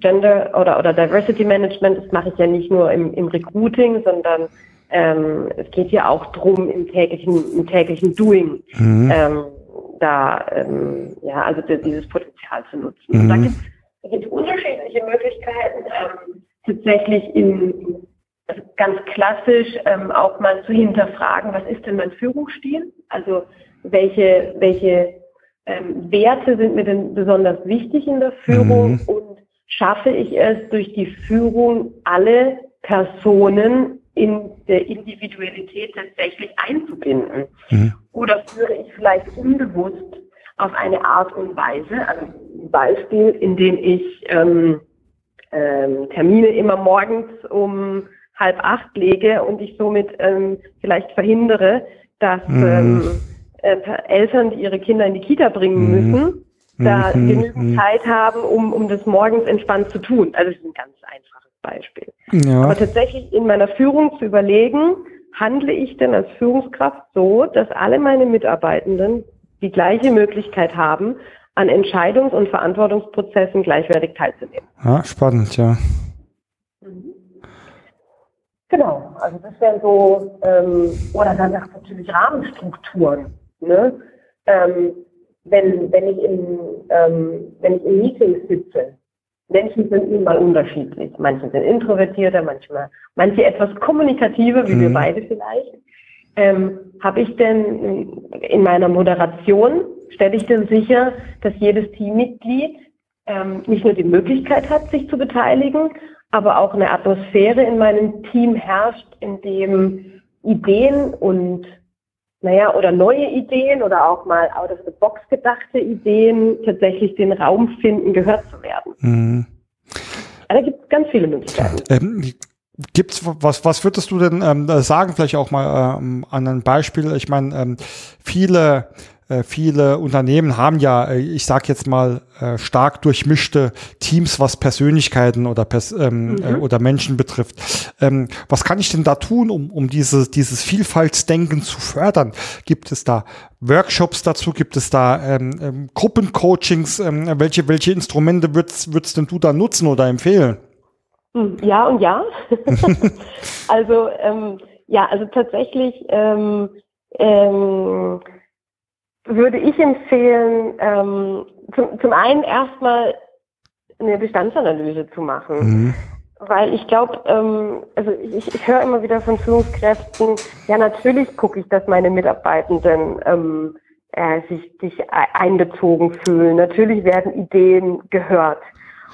Gender oder, oder Diversity Management, das mache ich ja nicht nur im, im Recruiting, sondern ähm, es geht ja auch drum im täglichen, im täglichen Doing. Mhm. Ähm, da ähm, ja also dieses Potenzial zu nutzen. Mhm. Und da gibt es unterschiedliche Möglichkeiten, ähm, tatsächlich in also ganz klassisch ähm, auch mal zu hinterfragen, was ist denn mein Führungsstil? Also welche, welche ähm, Werte sind mir denn besonders wichtig in der Führung mhm. und schaffe ich es durch die Führung alle Personen in der Individualität tatsächlich einzubinden? Mhm. Oder führe ich vielleicht unbewusst auf eine Art und Weise, also ein Beispiel, in dem ich ähm, ähm, Termine immer morgens um halb acht lege und ich somit ähm, vielleicht verhindere, dass mhm. ähm, äh, Eltern, die ihre Kinder in die Kita bringen mhm. müssen, da mhm. genügend mhm. Zeit haben, um, um das morgens entspannt zu tun. Also das ist ein ganz einfaches Beispiel. Ja. Aber tatsächlich in meiner Führung zu überlegen, handle ich denn als Führungskraft so, dass alle meine Mitarbeitenden die gleiche Möglichkeit haben, an Entscheidungs- und Verantwortungsprozessen gleichwertig teilzunehmen. Ja, spannend, ja. Mhm. Genau, also das wären so, ähm, oder dann natürlich Rahmenstrukturen. Ne? Ähm, wenn, wenn, ich in, ähm, wenn ich in Meetings sitze, Menschen sind nun mal unterschiedlich. Manche sind introvertierter, manchmal, manche etwas kommunikativer, wie mhm. wir beide vielleicht. Ähm, Habe ich denn in meiner Moderation, stelle ich denn sicher, dass jedes Teammitglied ähm, nicht nur die Möglichkeit hat, sich zu beteiligen, aber auch eine Atmosphäre in meinem Team herrscht, in dem Ideen und naja, oder neue Ideen oder auch mal out of the box gedachte Ideen tatsächlich den Raum finden, gehört zu werden. Mhm. da gibt es ganz viele Möglichkeiten. Ähm, Gibt's was? Was würdest du denn ähm, sagen? Vielleicht auch mal ähm, an einem Beispiel. Ich meine, ähm, viele viele Unternehmen haben ja, äh, ich sage jetzt mal, äh, stark durchmischte Teams, was Persönlichkeiten oder, Pers ähm, mhm. oder Menschen betrifft. Ähm, was kann ich denn da tun, um, um diese, dieses Vielfaltsdenken zu fördern? Gibt es da Workshops dazu? Gibt es da ähm, ähm, Gruppencoachings? Welche, welche Instrumente würdest, würdest denn du da nutzen oder empfehlen? Hm, ja und ja. also ja, also tatsächlich ähm, ähm, würde ich empfehlen, ähm, zum, zum einen erstmal eine Bestandsanalyse zu machen. Mhm. Weil ich glaube, ähm, also ich, ich höre immer wieder von Führungskräften, ja natürlich gucke ich, dass meine Mitarbeitenden ähm, äh, sich, sich einbezogen fühlen. Natürlich werden Ideen gehört.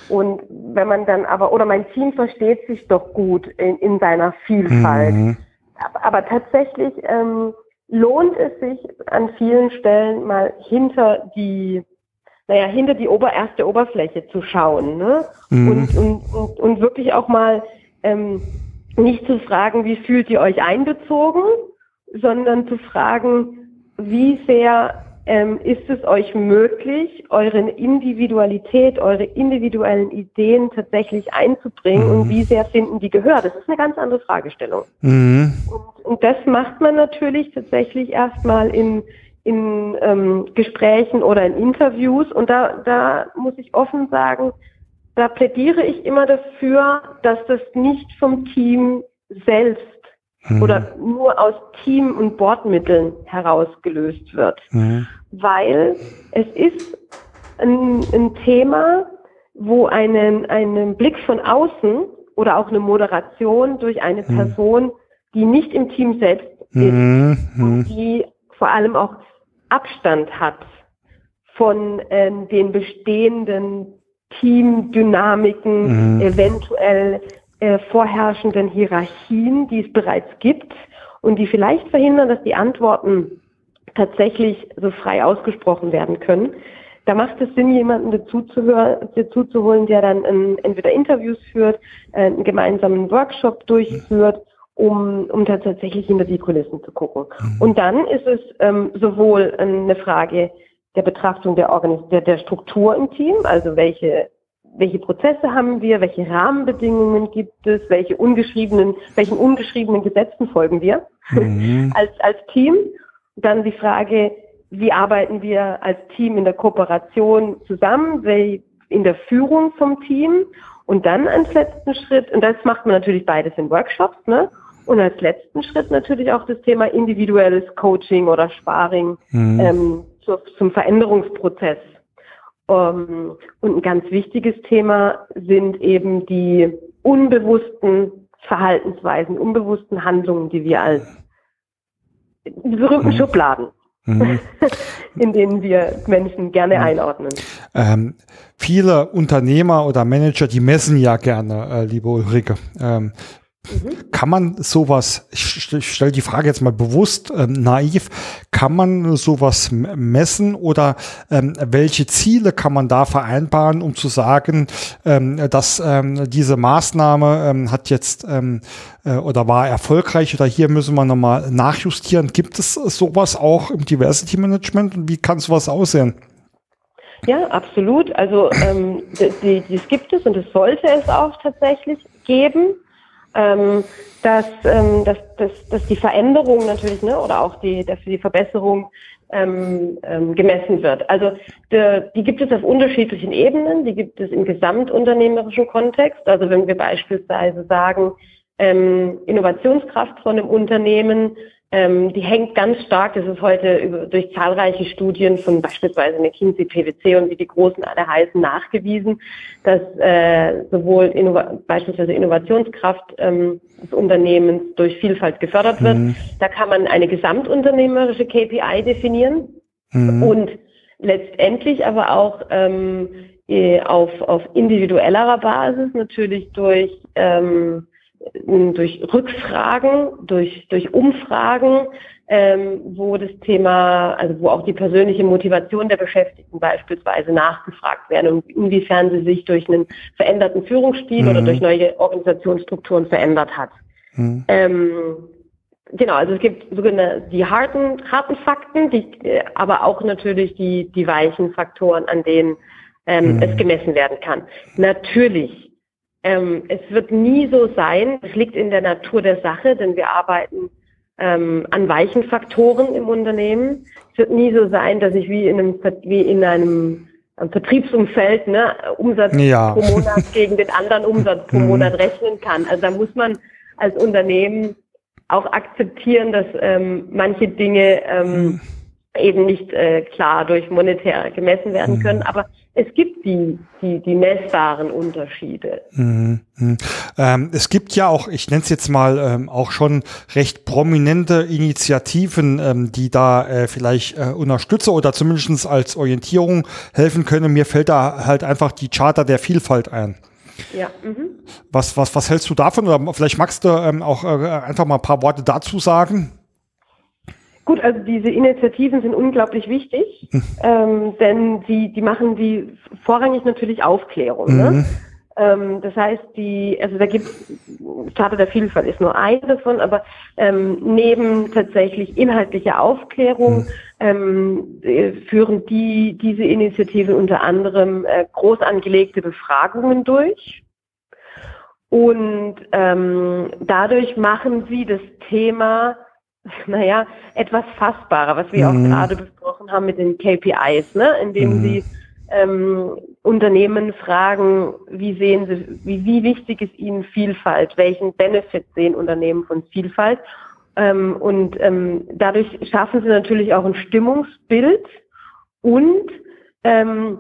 Und wenn man dann aber, oder mein Team versteht sich doch gut in, in seiner Vielfalt. Mhm. Aber, aber tatsächlich ähm, lohnt es sich an vielen Stellen mal hinter die, naja, hinter die Ober erste Oberfläche zu schauen ne? Mhm. Und, und, und, und wirklich auch mal ähm, nicht zu fragen, wie fühlt ihr euch einbezogen, sondern zu fragen, wie sehr ähm, ist es euch möglich, eure Individualität, eure individuellen Ideen tatsächlich einzubringen mhm. und wie sehr finden die Gehör? Das ist eine ganz andere Fragestellung. Mhm. Und, und, das macht man natürlich tatsächlich erstmal in, in ähm, Gesprächen oder in Interviews. Und da, da muss ich offen sagen, da plädiere ich immer dafür, dass das nicht vom Team selbst mhm. oder nur aus Team- und Bordmitteln herausgelöst wird. Mhm. Weil es ist ein, ein Thema, wo einen, einen Blick von außen oder auch eine Moderation durch eine mhm. Person, die nicht im Team selbst ist mhm. und die vor allem auch Abstand hat von ähm, den bestehenden Teamdynamiken, mhm. eventuell äh, vorherrschenden Hierarchien, die es bereits gibt und die vielleicht verhindern, dass die Antworten tatsächlich so frei ausgesprochen werden können. Da macht es Sinn, jemanden dazu, zu hören, dazu zu holen, der dann ähm, entweder Interviews führt, äh, einen gemeinsamen Workshop durchführt, um, um da tatsächlich hinter die Kulissen zu gucken. Mhm. Und dann ist es ähm, sowohl eine Frage der Betrachtung der, Organis der, der Struktur im Team, also welche welche Prozesse haben wir, welche Rahmenbedingungen gibt es, welche ungeschriebenen, welchen ungeschriebenen Gesetzen folgen wir mhm. als, als Team. Dann die Frage, wie arbeiten wir als Team in der Kooperation zusammen, in der Führung vom Team und dann als letzten Schritt, und das macht man natürlich beides in Workshops, ne? Und als letzten Schritt natürlich auch das Thema individuelles Coaching oder Sparring mhm. ähm, zu, zum Veränderungsprozess. Ähm, und ein ganz wichtiges Thema sind eben die unbewussten Verhaltensweisen, unbewussten Handlungen, die wir als die berühmten mhm. Schubladen Mhm. in denen wir Menschen gerne mhm. einordnen. Ähm, viele Unternehmer oder Manager, die messen ja gerne, äh, liebe Ulrike. Ähm, Mhm. Kann man sowas, ich stelle die Frage jetzt mal bewusst ähm, naiv, kann man sowas messen oder ähm, welche Ziele kann man da vereinbaren, um zu sagen, ähm, dass ähm, diese Maßnahme ähm, hat jetzt ähm, äh, oder war erfolgreich oder hier müssen wir nochmal nachjustieren. Gibt es sowas auch im Diversity Management und wie kann sowas aussehen? Ja, absolut. Also das gibt es und es sollte es auch tatsächlich geben ähm, dass, ähm, dass, dass, dass die Veränderung natürlich ne, oder auch die, dass die Verbesserung ähm, ähm, gemessen wird. Also de, die gibt es auf unterschiedlichen Ebenen, die gibt es im gesamtunternehmerischen Kontext. Also wenn wir beispielsweise sagen, ähm, Innovationskraft von einem Unternehmen ähm, die hängt ganz stark, das ist heute über, durch zahlreiche Studien von beispielsweise McKinsey, PwC und wie die großen alle heißen, nachgewiesen, dass äh, sowohl Innova beispielsweise Innovationskraft ähm, des Unternehmens durch Vielfalt gefördert wird. Mhm. Da kann man eine gesamtunternehmerische KPI definieren mhm. und letztendlich aber auch ähm, äh, auf, auf individuellerer Basis natürlich durch ähm, durch Rückfragen, durch, durch Umfragen, ähm, wo das Thema, also wo auch die persönliche Motivation der Beschäftigten beispielsweise nachgefragt werden und inwiefern sie sich durch einen veränderten Führungsstil mhm. oder durch neue Organisationsstrukturen verändert hat. Mhm. Ähm, genau, also es gibt sogenannte die harten, harten Fakten, die, aber auch natürlich die, die weichen Faktoren, an denen ähm, mhm. es gemessen werden kann. Natürlich ähm, es wird nie so sein, es liegt in der Natur der Sache, denn wir arbeiten ähm, an weichen Faktoren im Unternehmen. Es wird nie so sein, dass ich wie in einem, wie in einem Vertriebsumfeld ne, Umsatz ja. pro Monat gegen den anderen Umsatz pro mhm. Monat rechnen kann. Also da muss man als Unternehmen auch akzeptieren, dass ähm, manche Dinge ähm, mhm eben nicht äh, klar durch monetär gemessen werden mhm. können. Aber es gibt die, die, die messbaren Unterschiede. Mhm. mhm. Ähm, es gibt ja auch, ich nenne es jetzt mal, ähm, auch schon recht prominente Initiativen, ähm, die da äh, vielleicht äh, unterstützen oder zumindest als Orientierung helfen können. Mir fällt da halt einfach die Charta der Vielfalt ein. Ja. Mhm. Was, was, was hältst du davon? Oder vielleicht magst du ähm, auch äh, einfach mal ein paar Worte dazu sagen? Gut, also diese Initiativen sind unglaublich wichtig, hm. ähm, denn sie, die machen die vorrangig natürlich Aufklärung. Ne? Mhm. Ne? Ähm, das heißt, die, also da gibt Charta der Vielfalt ist nur eine davon, aber ähm, neben tatsächlich inhaltlicher Aufklärung mhm. ähm, äh, führen die diese Initiativen unter anderem äh, groß angelegte Befragungen durch. Und ähm, dadurch machen sie das Thema naja, etwas fassbarer, was wir mhm. auch gerade besprochen haben mit den KPIs, ne? indem mhm. sie ähm, Unternehmen fragen, wie sehen sie, wie, wie wichtig ist ihnen Vielfalt, welchen Benefit sehen Unternehmen von Vielfalt. Ähm, und ähm, dadurch schaffen sie natürlich auch ein Stimmungsbild und ähm,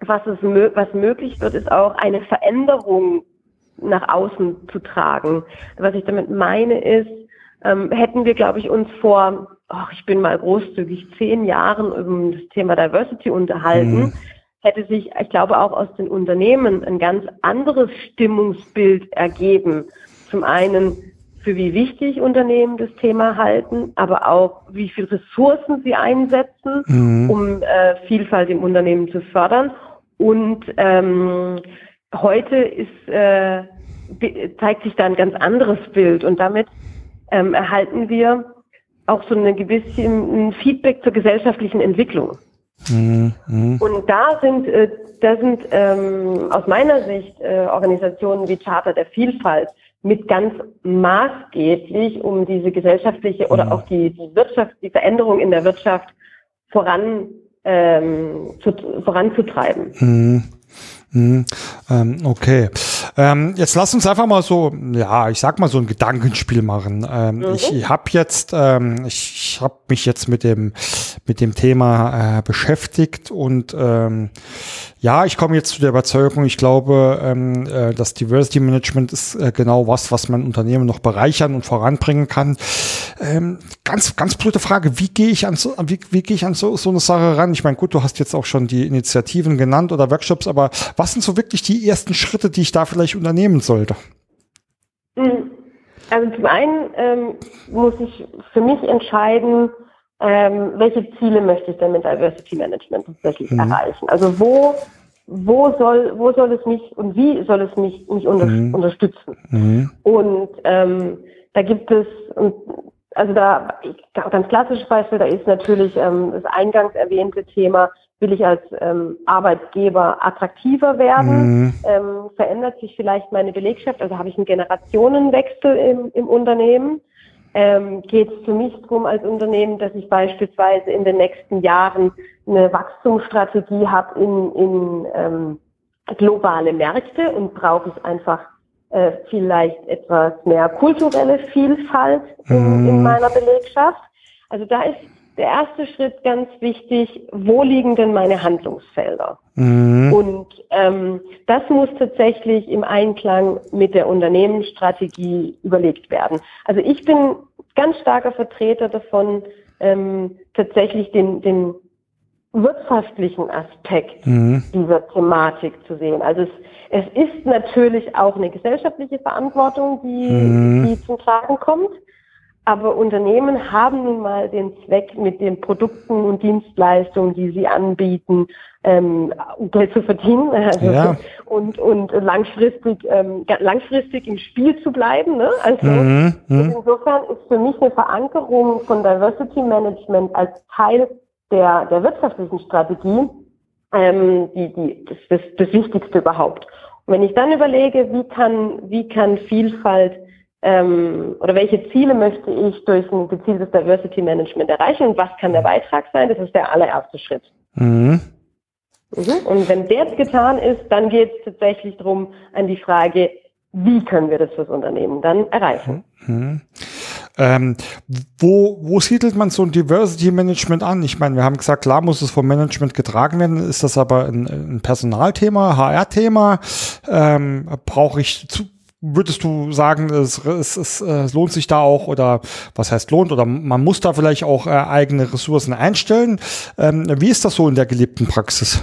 was, es, was möglich wird, ist auch eine Veränderung nach außen zu tragen. Was ich damit meine ist, ähm, hätten wir, glaube ich, uns vor, ach, ich bin mal großzügig, zehn Jahren um das Thema Diversity unterhalten, mhm. hätte sich, ich glaube, auch aus den Unternehmen ein ganz anderes Stimmungsbild ergeben. Zum einen, für wie wichtig Unternehmen das Thema halten, aber auch wie viel Ressourcen sie einsetzen, mhm. um äh, Vielfalt im Unternehmen zu fördern. Und ähm, heute ist, äh, zeigt sich da ein ganz anderes Bild und damit ähm, erhalten wir auch so eine gewisse ein Feedback zur gesellschaftlichen Entwicklung. Mhm. Und da sind, äh, da sind ähm, aus meiner Sicht äh, Organisationen wie Charter der Vielfalt mit ganz maßgeblich, um diese gesellschaftliche oder mhm. auch die, die Wirtschaft, die Veränderung in der Wirtschaft voran ähm, zu, voranzutreiben. Mhm. Mhm. Ähm, okay. Ähm, jetzt lass uns einfach mal so, ja, ich sag mal so ein Gedankenspiel machen. Ähm, mhm. Ich habe jetzt, ähm, ich, ich habe mich jetzt mit dem mit dem Thema äh, beschäftigt und ähm, ja, ich komme jetzt zu der Überzeugung, ich glaube, ähm, äh, das Diversity Management ist äh, genau was, was mein Unternehmen noch bereichern und voranbringen kann. Ähm, ganz, ganz blöde Frage, wie gehe ich an so, wie, wie gehe ich an so, so eine Sache ran? Ich meine, gut, du hast jetzt auch schon die Initiativen genannt oder Workshops, aber was sind so wirklich die ersten Schritte, die ich da vielleicht unternehmen sollte? Hm. Also zum einen ähm, muss ich für mich entscheiden, ähm, welche Ziele möchte ich denn mit Diversity Management tatsächlich mhm. erreichen? Also wo, wo soll, wo soll es mich und wie soll es mich, mich unter, mhm. unterstützen? Mhm. Und ähm, da gibt es, also da, ganz klassisches Beispiel, da ist natürlich ähm, das eingangs erwähnte Thema, will ich als ähm, Arbeitgeber attraktiver werden? Mhm. Ähm, verändert sich vielleicht meine Belegschaft? Also habe ich einen Generationenwechsel im, im Unternehmen? Ähm, geht es für mich darum als Unternehmen, dass ich beispielsweise in den nächsten Jahren eine Wachstumsstrategie habe in, in ähm, globale Märkte und brauche ich einfach äh, vielleicht etwas mehr kulturelle Vielfalt in, in mhm. meiner Belegschaft. Also da ist der erste Schritt ganz wichtig, wo liegen denn meine Handlungsfelder? Mhm. Und ähm, das muss tatsächlich im Einklang mit der Unternehmensstrategie überlegt werden. Also ich bin ganz starker Vertreter davon, ähm, tatsächlich den, den wirtschaftlichen Aspekt mhm. dieser Thematik zu sehen. Also es, es ist natürlich auch eine gesellschaftliche Verantwortung, die, mhm. die zum Tragen kommt. Aber Unternehmen haben nun mal den Zweck, mit den Produkten und Dienstleistungen, die sie anbieten, ähm, Geld zu verdienen also, ja. und, und langfristig, ähm, langfristig im Spiel zu bleiben. Ne? Also mhm, mhm. insofern ist für mich eine Verankerung von Diversity Management als Teil der, der wirtschaftlichen Strategie ähm, die, die, das, das, das Wichtigste überhaupt. Und wenn ich dann überlege, wie kann, wie kann Vielfalt ähm, oder welche Ziele möchte ich durch ein gezieltes Diversity Management erreichen und was kann der Beitrag sein? Das ist der allererste Schritt. Mhm. Mhm. Und wenn der getan ist, dann geht es tatsächlich darum, an die Frage, wie können wir das fürs Unternehmen dann erreichen? Mhm. Ähm, wo, wo siedelt man so ein Diversity Management an? Ich meine, wir haben gesagt, klar muss es vom Management getragen werden. Ist das aber ein, ein Personalthema, HR-Thema? Ähm, Brauche ich zu, würdest du sagen, es, es, es, es, lohnt sich da auch oder was heißt lohnt oder man muss da vielleicht auch äh, eigene Ressourcen einstellen? Ähm, wie ist das so in der gelebten Praxis?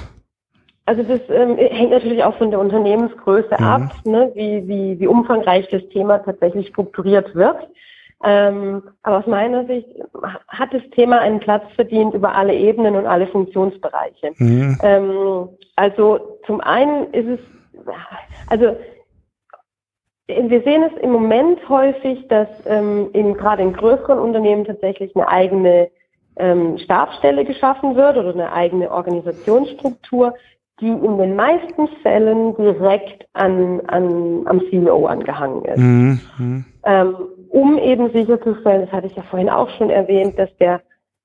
Also das ähm, hängt natürlich auch von der Unternehmensgröße mhm. ab, ne, wie, wie, wie umfangreich das Thema tatsächlich strukturiert wird. Ähm, aber aus meiner Sicht hat das Thema einen Platz verdient über alle Ebenen und alle Funktionsbereiche. Mhm. Ähm, also zum einen ist es, also wir sehen es im Moment häufig, dass ähm, in, gerade in größeren Unternehmen tatsächlich eine eigene ähm, Stabsstelle geschaffen wird oder eine eigene Organisationsstruktur, die in den meisten Fällen direkt an, an, am CEO angehangen ist. Mhm. Ähm, um eben sicherzustellen, das hatte ich ja vorhin auch schon erwähnt, dass der,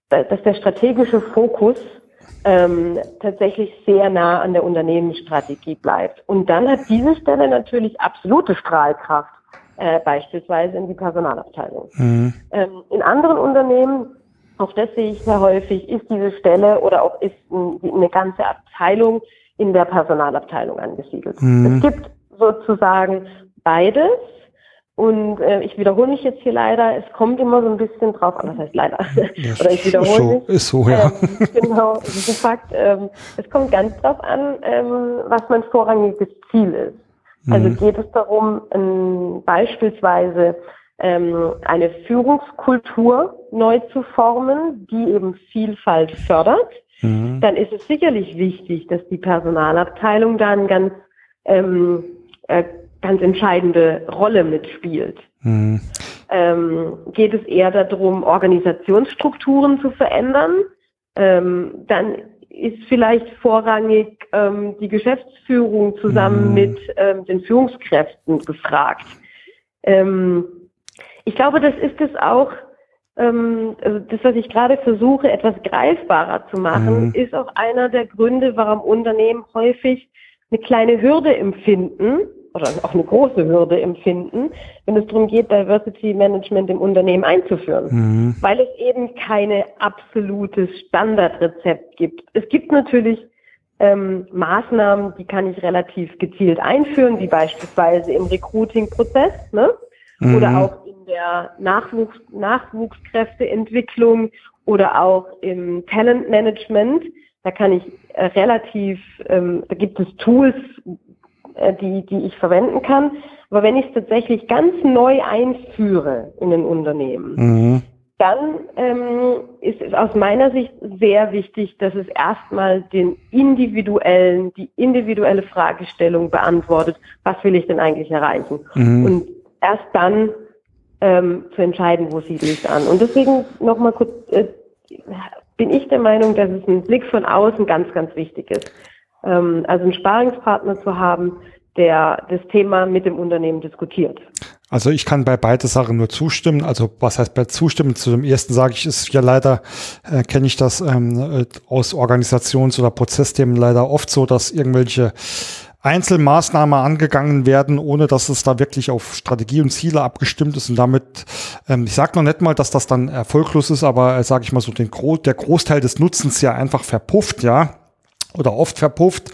dass der strategische Fokus ähm, tatsächlich sehr nah an der Unternehmensstrategie bleibt. Und dann hat diese Stelle natürlich absolute Strahlkraft, äh, beispielsweise in die Personalabteilung. Mhm. Ähm, in anderen Unternehmen, auch das sehe ich sehr häufig, ist diese Stelle oder auch ist ein, eine ganze Abteilung in der Personalabteilung angesiedelt. Mhm. Es gibt sozusagen beides. Und äh, ich wiederhole mich jetzt hier leider, es kommt immer so ein bisschen drauf an, was heißt leider? Oder ich wiederhole so, mich. Ist so, ja. Ähm, genau, das ist ein Fakt. Ähm, es kommt ganz drauf an, ähm, was mein vorrangiges Ziel ist. Also mhm. geht es darum, ähm, beispielsweise ähm, eine Führungskultur neu zu formen, die eben Vielfalt fördert. Mhm. Dann ist es sicherlich wichtig, dass die Personalabteilung dann ganz ähm, äh, ganz entscheidende Rolle mitspielt. Mhm. Ähm, geht es eher darum, Organisationsstrukturen zu verändern, ähm, dann ist vielleicht vorrangig ähm, die Geschäftsführung zusammen mhm. mit ähm, den Führungskräften gefragt. Ähm, ich glaube, das ist es auch, ähm, also das, was ich gerade versuche, etwas greifbarer zu machen, mhm. ist auch einer der Gründe, warum Unternehmen häufig eine kleine Hürde empfinden, oder auch eine große Hürde empfinden, wenn es darum geht, Diversity Management im Unternehmen einzuführen, mhm. weil es eben keine absolutes Standardrezept gibt. Es gibt natürlich ähm, Maßnahmen, die kann ich relativ gezielt einführen, wie beispielsweise im Recruiting-Prozess ne? Mhm. oder auch in der Nachwuchs Nachwuchskräfteentwicklung oder auch im Talentmanagement. Da kann ich äh, relativ, ähm, da gibt es Tools, äh, die, die ich verwenden kann. Aber wenn ich es tatsächlich ganz neu einführe in ein Unternehmen, mhm. dann ähm, ist es aus meiner Sicht sehr wichtig, dass es erstmal den individuellen, die individuelle Fragestellung beantwortet, was will ich denn eigentlich erreichen? Mhm. Und erst dann ähm, zu entscheiden, wo siedle ich es an. Und deswegen nochmal kurz, äh, bin ich der Meinung, dass es ein Blick von außen ganz, ganz wichtig ist ähm, also einen Sparingspartner zu haben, der das Thema mit dem Unternehmen diskutiert. Also ich kann bei beide Sachen nur zustimmen. Also was heißt bei zustimmen? Zu dem ersten sage ich, ist ja leider, äh, kenne ich das ähm, äh, aus Organisations- oder Prozessthemen leider oft so, dass irgendwelche Einzelmaßnahmen angegangen werden, ohne dass es da wirklich auf Strategie und Ziele abgestimmt ist und damit, ähm, ich sage noch nicht mal, dass das dann erfolglos ist, aber äh, sage ich mal so, den Gro der Großteil des Nutzens ja einfach verpufft, ja oder oft verpufft.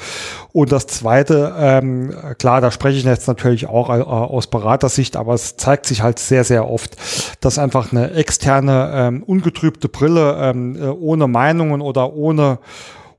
Und das Zweite, ähm, klar, da spreche ich jetzt natürlich auch äh, aus Beratersicht, aber es zeigt sich halt sehr, sehr oft, dass einfach eine externe, ähm, ungetrübte Brille ähm, äh, ohne Meinungen oder ohne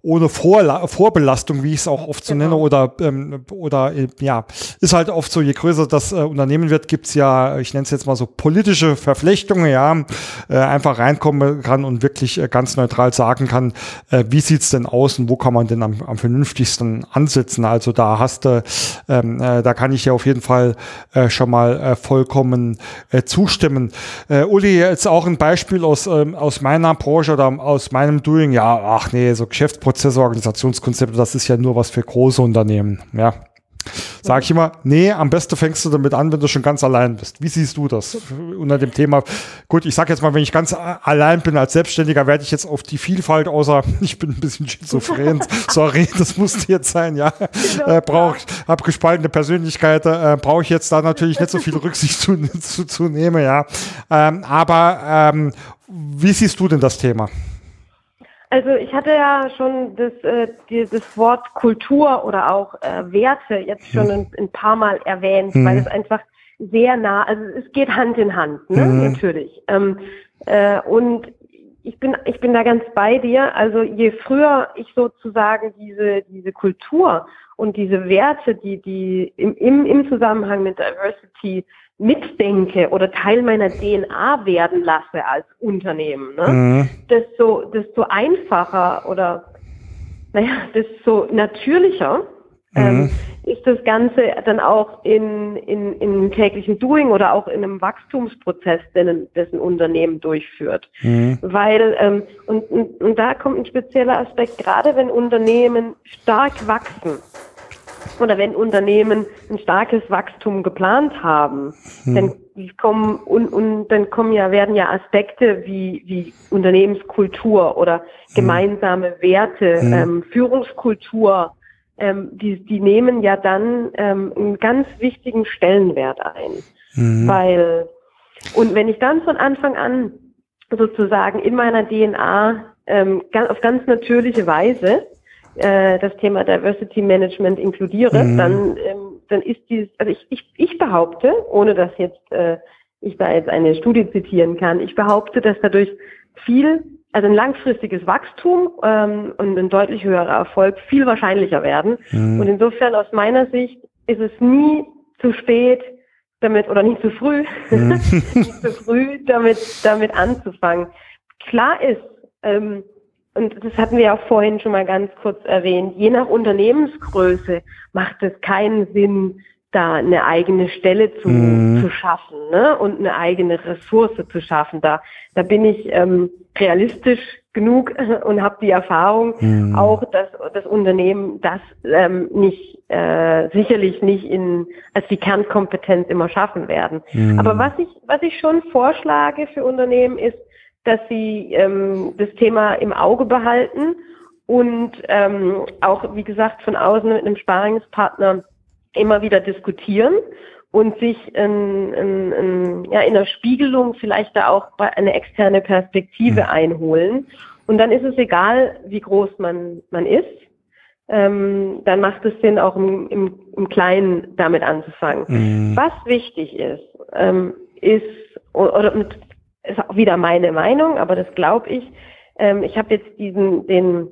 ohne Vorla Vorbelastung, wie ich es auch oft so genau. nenne, oder, ähm, oder äh, ja, ist halt oft so, je größer das äh, Unternehmen wird, gibt's ja, ich nenne es jetzt mal so politische Verflechtungen, ja, äh, einfach reinkommen kann und wirklich äh, ganz neutral sagen kann, äh, wie sieht's denn aus und wo kann man denn am, am vernünftigsten ansetzen. Also da hast du, ähm, äh, da kann ich ja auf jeden Fall äh, schon mal äh, vollkommen äh, zustimmen. Äh, Uli, jetzt auch ein Beispiel aus, ähm, aus meiner Branche oder aus meinem Doing, ja, ach nee, so Geschäftsprozesse Prozesse, Organisationskonzepte, das ist ja nur was für große Unternehmen. Ja. Sag ich immer, nee, am besten fängst du damit an, wenn du schon ganz allein bist. Wie siehst du das unter dem Thema? Gut, ich sag jetzt mal, wenn ich ganz allein bin als Selbstständiger, werde ich jetzt auf die Vielfalt, außer ich bin ein bisschen schizophren, sorry, das musste jetzt sein, ja. Genau. Äh, brauch, hab gespaltene Persönlichkeit, äh, brauche ich jetzt da natürlich nicht so viel Rücksicht zu, zu, zu nehmen, ja. Ähm, aber ähm, wie siehst du denn das Thema? Also ich hatte ja schon das, äh, das Wort Kultur oder auch äh, Werte jetzt schon ein, ein paar Mal erwähnt, mhm. weil es einfach sehr nah, also es geht Hand in Hand, ne? Mhm. natürlich. Ähm, äh, und ich bin, ich bin da ganz bei dir. Also je früher ich sozusagen diese, diese Kultur und diese Werte, die, die im, im, im Zusammenhang mit Diversity mitdenke oder Teil meiner DNA werden lasse als Unternehmen, ne? Mhm. desto, desto einfacher oder naja, desto natürlicher ähm, mhm. ist das Ganze dann auch in, in, in täglichen Doing oder auch in einem Wachstumsprozess, den, dessen Unternehmen durchführt. Mhm. Weil, ähm, und, und, und da kommt ein spezieller Aspekt, gerade wenn Unternehmen stark wachsen, oder wenn Unternehmen ein starkes Wachstum geplant haben, hm. dann kommen und, und dann kommen ja werden ja Aspekte wie wie Unternehmenskultur oder hm. gemeinsame Werte, hm. ähm, Führungskultur, ähm, die die nehmen ja dann ähm, einen ganz wichtigen Stellenwert ein, hm. weil und wenn ich dann von Anfang an sozusagen in meiner DNA ähm, auf ganz natürliche Weise äh, das Thema Diversity Management inkludiere, mhm. dann, ähm, dann ist dieses, also ich, ich, ich behaupte, ohne dass jetzt äh, ich da jetzt eine Studie zitieren kann, ich behaupte, dass dadurch viel, also ein langfristiges Wachstum ähm, und ein deutlich höherer Erfolg viel wahrscheinlicher werden. Mhm. Und insofern aus meiner Sicht ist es nie zu spät, damit oder nicht zu früh, mhm. nicht zu früh damit damit anzufangen. Klar ist, ähm, und das hatten wir auch vorhin schon mal ganz kurz erwähnt, je nach Unternehmensgröße macht es keinen Sinn, da eine eigene Stelle zu, mhm. zu schaffen ne? und eine eigene Ressource zu schaffen. Da, da bin ich ähm, realistisch genug und habe die Erfahrung mhm. auch, dass das Unternehmen das ähm, nicht äh, sicherlich nicht in als die Kernkompetenz immer schaffen werden. Mhm. Aber was ich was ich schon vorschlage für Unternehmen ist, dass sie ähm, das Thema im Auge behalten und ähm, auch, wie gesagt, von außen mit einem Sparingspartner immer wieder diskutieren und sich in, in, in, ja, in der Spiegelung vielleicht da auch eine externe Perspektive mhm. einholen. Und dann ist es egal, wie groß man, man ist. Ähm, dann macht es Sinn, auch im, im, im Kleinen damit anzufangen. Mhm. Was wichtig ist, ähm, ist, oder mit ist auch wieder meine Meinung, aber das glaube ich. Ähm, ich habe jetzt diesen den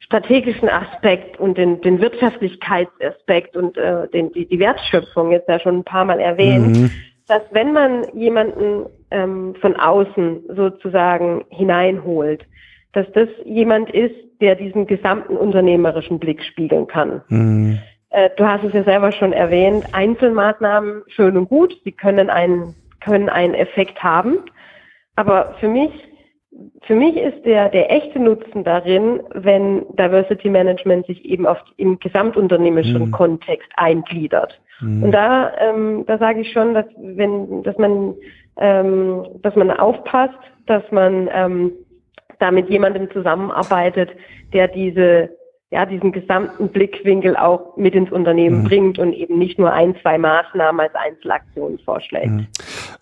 strategischen Aspekt und den, den Wirtschaftlichkeitsaspekt und äh, den, die, die Wertschöpfung jetzt ja schon ein paar Mal erwähnt, mhm. dass wenn man jemanden ähm, von außen sozusagen hineinholt, dass das jemand ist, der diesen gesamten unternehmerischen Blick spiegeln kann. Mhm. Äh, du hast es ja selber schon erwähnt, Einzelmaßnahmen schön und gut, sie können einen, können einen Effekt haben. Aber für mich, für mich ist der, der echte Nutzen darin, wenn Diversity Management sich eben auf, im gesamtunternehmerischen mhm. Kontext eingliedert. Mhm. Und da, ähm, da sage ich schon, dass wenn, dass man, ähm, dass man aufpasst, dass man ähm, da mit jemandem zusammenarbeitet, der diese ja, diesen gesamten Blickwinkel auch mit ins Unternehmen mhm. bringt und eben nicht nur ein, zwei Maßnahmen als Einzelaktionen vorschlägt. Mhm.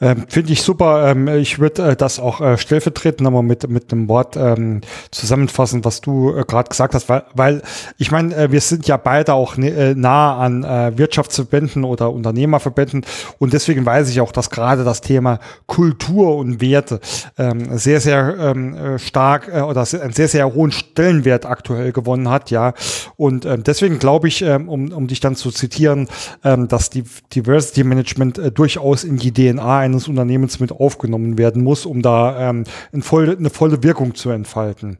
Ähm, Finde ich super. Ähm, ich würde äh, das auch äh, stellvertretend nochmal mit, mit einem Wort ähm, zusammenfassen, was du äh, gerade gesagt hast, weil, weil ich meine, äh, wir sind ja beide auch ne, äh, nah an äh, Wirtschaftsverbänden oder Unternehmerverbänden und deswegen weiß ich auch, dass gerade das Thema Kultur und Werte ähm, sehr, sehr ähm, äh, stark oder einen sehr, sehr hohen Stellenwert aktuell gewonnen hat. Ja ja. Und ähm, deswegen glaube ich, ähm, um, um dich dann zu zitieren, ähm, dass die Diversity Management äh, durchaus in die DNA eines Unternehmens mit aufgenommen werden muss, um da ähm, eine, volle, eine volle Wirkung zu entfalten.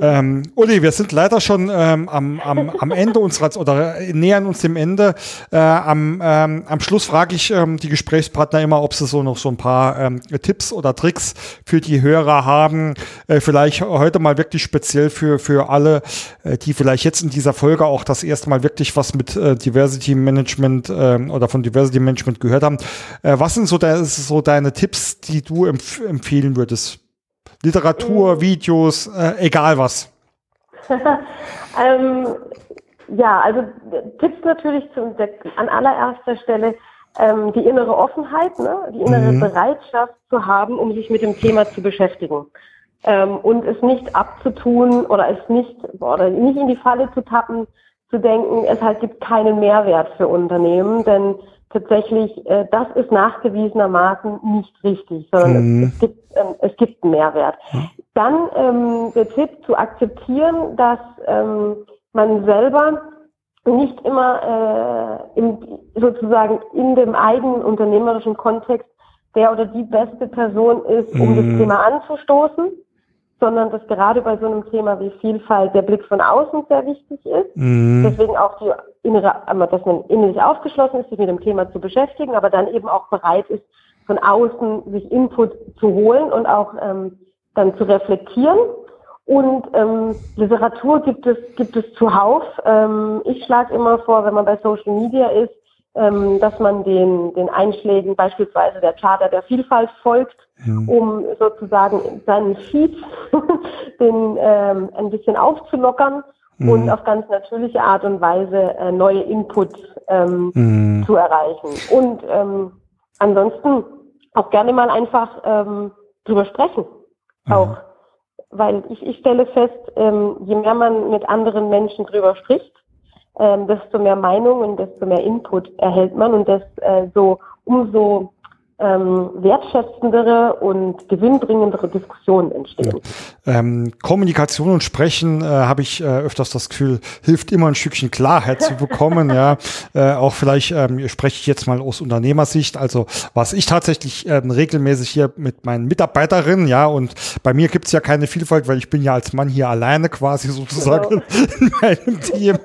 Ähm, Uli, wir sind leider schon ähm, am, am, am Ende unserer oder nähern uns dem Ende. Äh, am, ähm, am Schluss frage ich ähm, die Gesprächspartner immer, ob sie so noch so ein paar ähm, Tipps oder Tricks für die Hörer haben. Äh, vielleicht heute mal wirklich speziell für, für alle, äh, die vielleicht jetzt in dieser Folge auch das erste Mal wirklich was mit äh, Diversity Management äh, oder von Diversity Management gehört haben. Äh, was sind so, de so deine Tipps, die du empf empfehlen würdest? Literatur, mhm. Videos, äh, egal was. ähm, ja, also Tipps natürlich zum, an allererster Stelle ähm, die innere Offenheit, ne? die innere mhm. Bereitschaft zu haben, um sich mit dem Thema zu beschäftigen. Ähm, und es nicht abzutun oder es nicht, oder nicht in die Falle zu tappen, zu denken, es halt gibt keinen Mehrwert für Unternehmen, denn tatsächlich, äh, das ist nachgewiesenermaßen nicht richtig, sondern mhm. es, es, gibt, ähm, es gibt einen Mehrwert. Dann ähm, der Tipp zu akzeptieren, dass ähm, man selber nicht immer äh, im, sozusagen in dem eigenen unternehmerischen Kontext der oder die beste Person ist, um mhm. das Thema anzustoßen sondern dass gerade bei so einem Thema wie Vielfalt der Blick von außen sehr wichtig ist. Mhm. Deswegen auch die innere, dass man innerlich aufgeschlossen ist, sich mit dem Thema zu beschäftigen, aber dann eben auch bereit ist, von außen sich Input zu holen und auch ähm, dann zu reflektieren. Und ähm, Literatur gibt es, gibt es zuhauf. Ähm, ich schlage immer vor, wenn man bei Social Media ist, dass man den, den Einschlägen beispielsweise der Charta der Vielfalt folgt, mhm. um sozusagen seinen Feed den, ähm, ein bisschen aufzulockern mhm. und auf ganz natürliche Art und Weise äh, neue Inputs ähm, mhm. zu erreichen. Und ähm, ansonsten auch gerne mal einfach ähm, drüber sprechen. Auch. Weil ich, ich stelle fest, ähm, je mehr man mit anderen Menschen drüber spricht, ähm, desto mehr Meinung und desto mehr Input erhält man und das äh, so umso ähm, wertschätzendere und gewinnbringendere Diskussionen entstehen. Ja. Ähm, Kommunikation und Sprechen äh, habe ich äh, öfters das Gefühl, hilft immer ein Stückchen Klarheit zu bekommen. ja, äh, auch vielleicht ähm, spreche ich jetzt mal aus Unternehmersicht. Also was ich tatsächlich ähm, regelmäßig hier mit meinen Mitarbeiterinnen, ja, und bei mir gibt's ja keine Vielfalt, weil ich bin ja als Mann hier alleine quasi sozusagen genau. in meinem Team.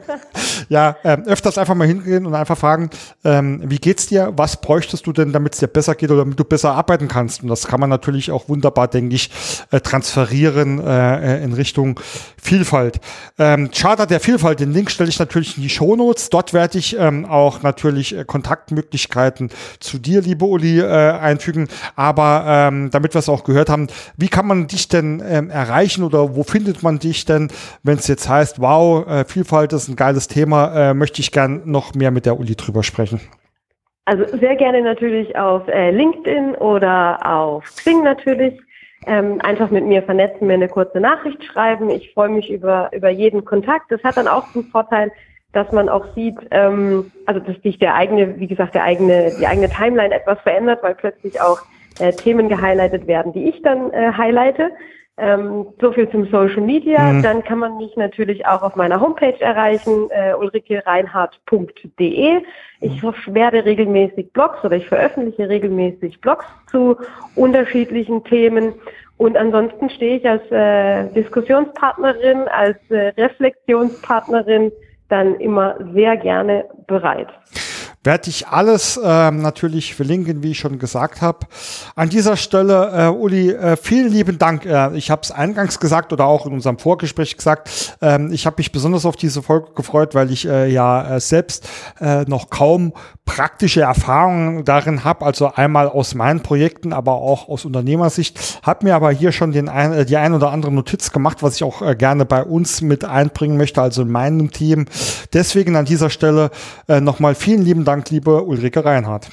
Ja, ähm, öfters einfach mal hingehen und einfach fragen, ähm, wie geht's dir? Was bräuchtest du denn, damit es dir besser geht? Geht oder damit du besser arbeiten kannst. Und das kann man natürlich auch wunderbar, denke ich, äh, transferieren äh, äh, in Richtung Vielfalt. Ähm, Charter der Vielfalt, den Link stelle ich natürlich in die Shownotes. Dort werde ich ähm, auch natürlich Kontaktmöglichkeiten zu dir, liebe Uli, äh, einfügen. Aber ähm, damit wir es auch gehört haben, wie kann man dich denn ähm, erreichen oder wo findet man dich denn, wenn es jetzt heißt, wow, äh, Vielfalt ist ein geiles Thema, äh, möchte ich gern noch mehr mit der Uli drüber sprechen? Also sehr gerne natürlich auf äh, LinkedIn oder auf Xing natürlich. Ähm, einfach mit mir vernetzen, mir eine kurze Nachricht schreiben. Ich freue mich über, über jeden Kontakt. Das hat dann auch den Vorteil, dass man auch sieht, ähm, also dass sich der eigene, wie gesagt, der eigene, die eigene Timeline etwas verändert, weil plötzlich auch äh, Themen gehighlightet werden, die ich dann äh, highlighte. Ähm, so viel zum Social Media. Mhm. Dann kann man mich natürlich auch auf meiner Homepage erreichen, äh, ulrikereinhardt.de. Ich mhm. werde regelmäßig Blogs oder ich veröffentliche regelmäßig Blogs zu unterschiedlichen Themen. Und ansonsten stehe ich als äh, Diskussionspartnerin, als äh, Reflexionspartnerin dann immer sehr gerne bereit werde ich alles ähm, natürlich verlinken, wie ich schon gesagt habe. An dieser Stelle, äh, Uli, äh, vielen lieben Dank. Äh, ich habe es eingangs gesagt oder auch in unserem Vorgespräch gesagt. Ähm, ich habe mich besonders auf diese Folge gefreut, weil ich äh, ja äh, selbst äh, noch kaum praktische Erfahrungen darin habe. Also einmal aus meinen Projekten, aber auch aus Unternehmersicht. Habe mir aber hier schon den ein, äh, die ein oder andere Notiz gemacht, was ich auch äh, gerne bei uns mit einbringen möchte, also in meinem Team. Deswegen an dieser Stelle äh, nochmal vielen lieben Dank Dank, liebe Ulrike Reinhardt.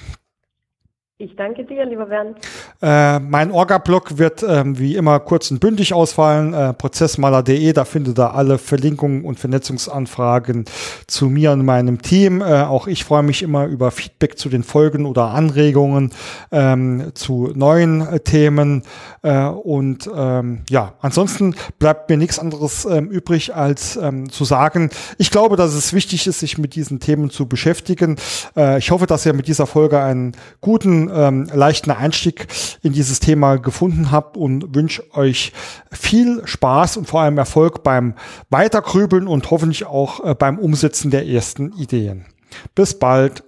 Ich danke dir, lieber Bernd. Äh, mein Orga-Blog wird ähm, wie immer kurz und bündig ausfallen. Äh, Prozessmaler.de, da findet ihr alle Verlinkungen und Vernetzungsanfragen zu mir und meinem Team. Äh, auch ich freue mich immer über Feedback zu den Folgen oder Anregungen ähm, zu neuen äh, Themen. Äh, und ähm, ja, ansonsten bleibt mir nichts anderes ähm, übrig, als ähm, zu sagen, ich glaube, dass es wichtig ist, sich mit diesen Themen zu beschäftigen. Äh, ich hoffe, dass ihr mit dieser Folge einen guten ähm, leichten Einstieg in dieses Thema gefunden habt und wünsche euch viel Spaß und vor allem Erfolg beim Weitergrübeln und hoffentlich auch äh, beim Umsetzen der ersten Ideen. Bis bald.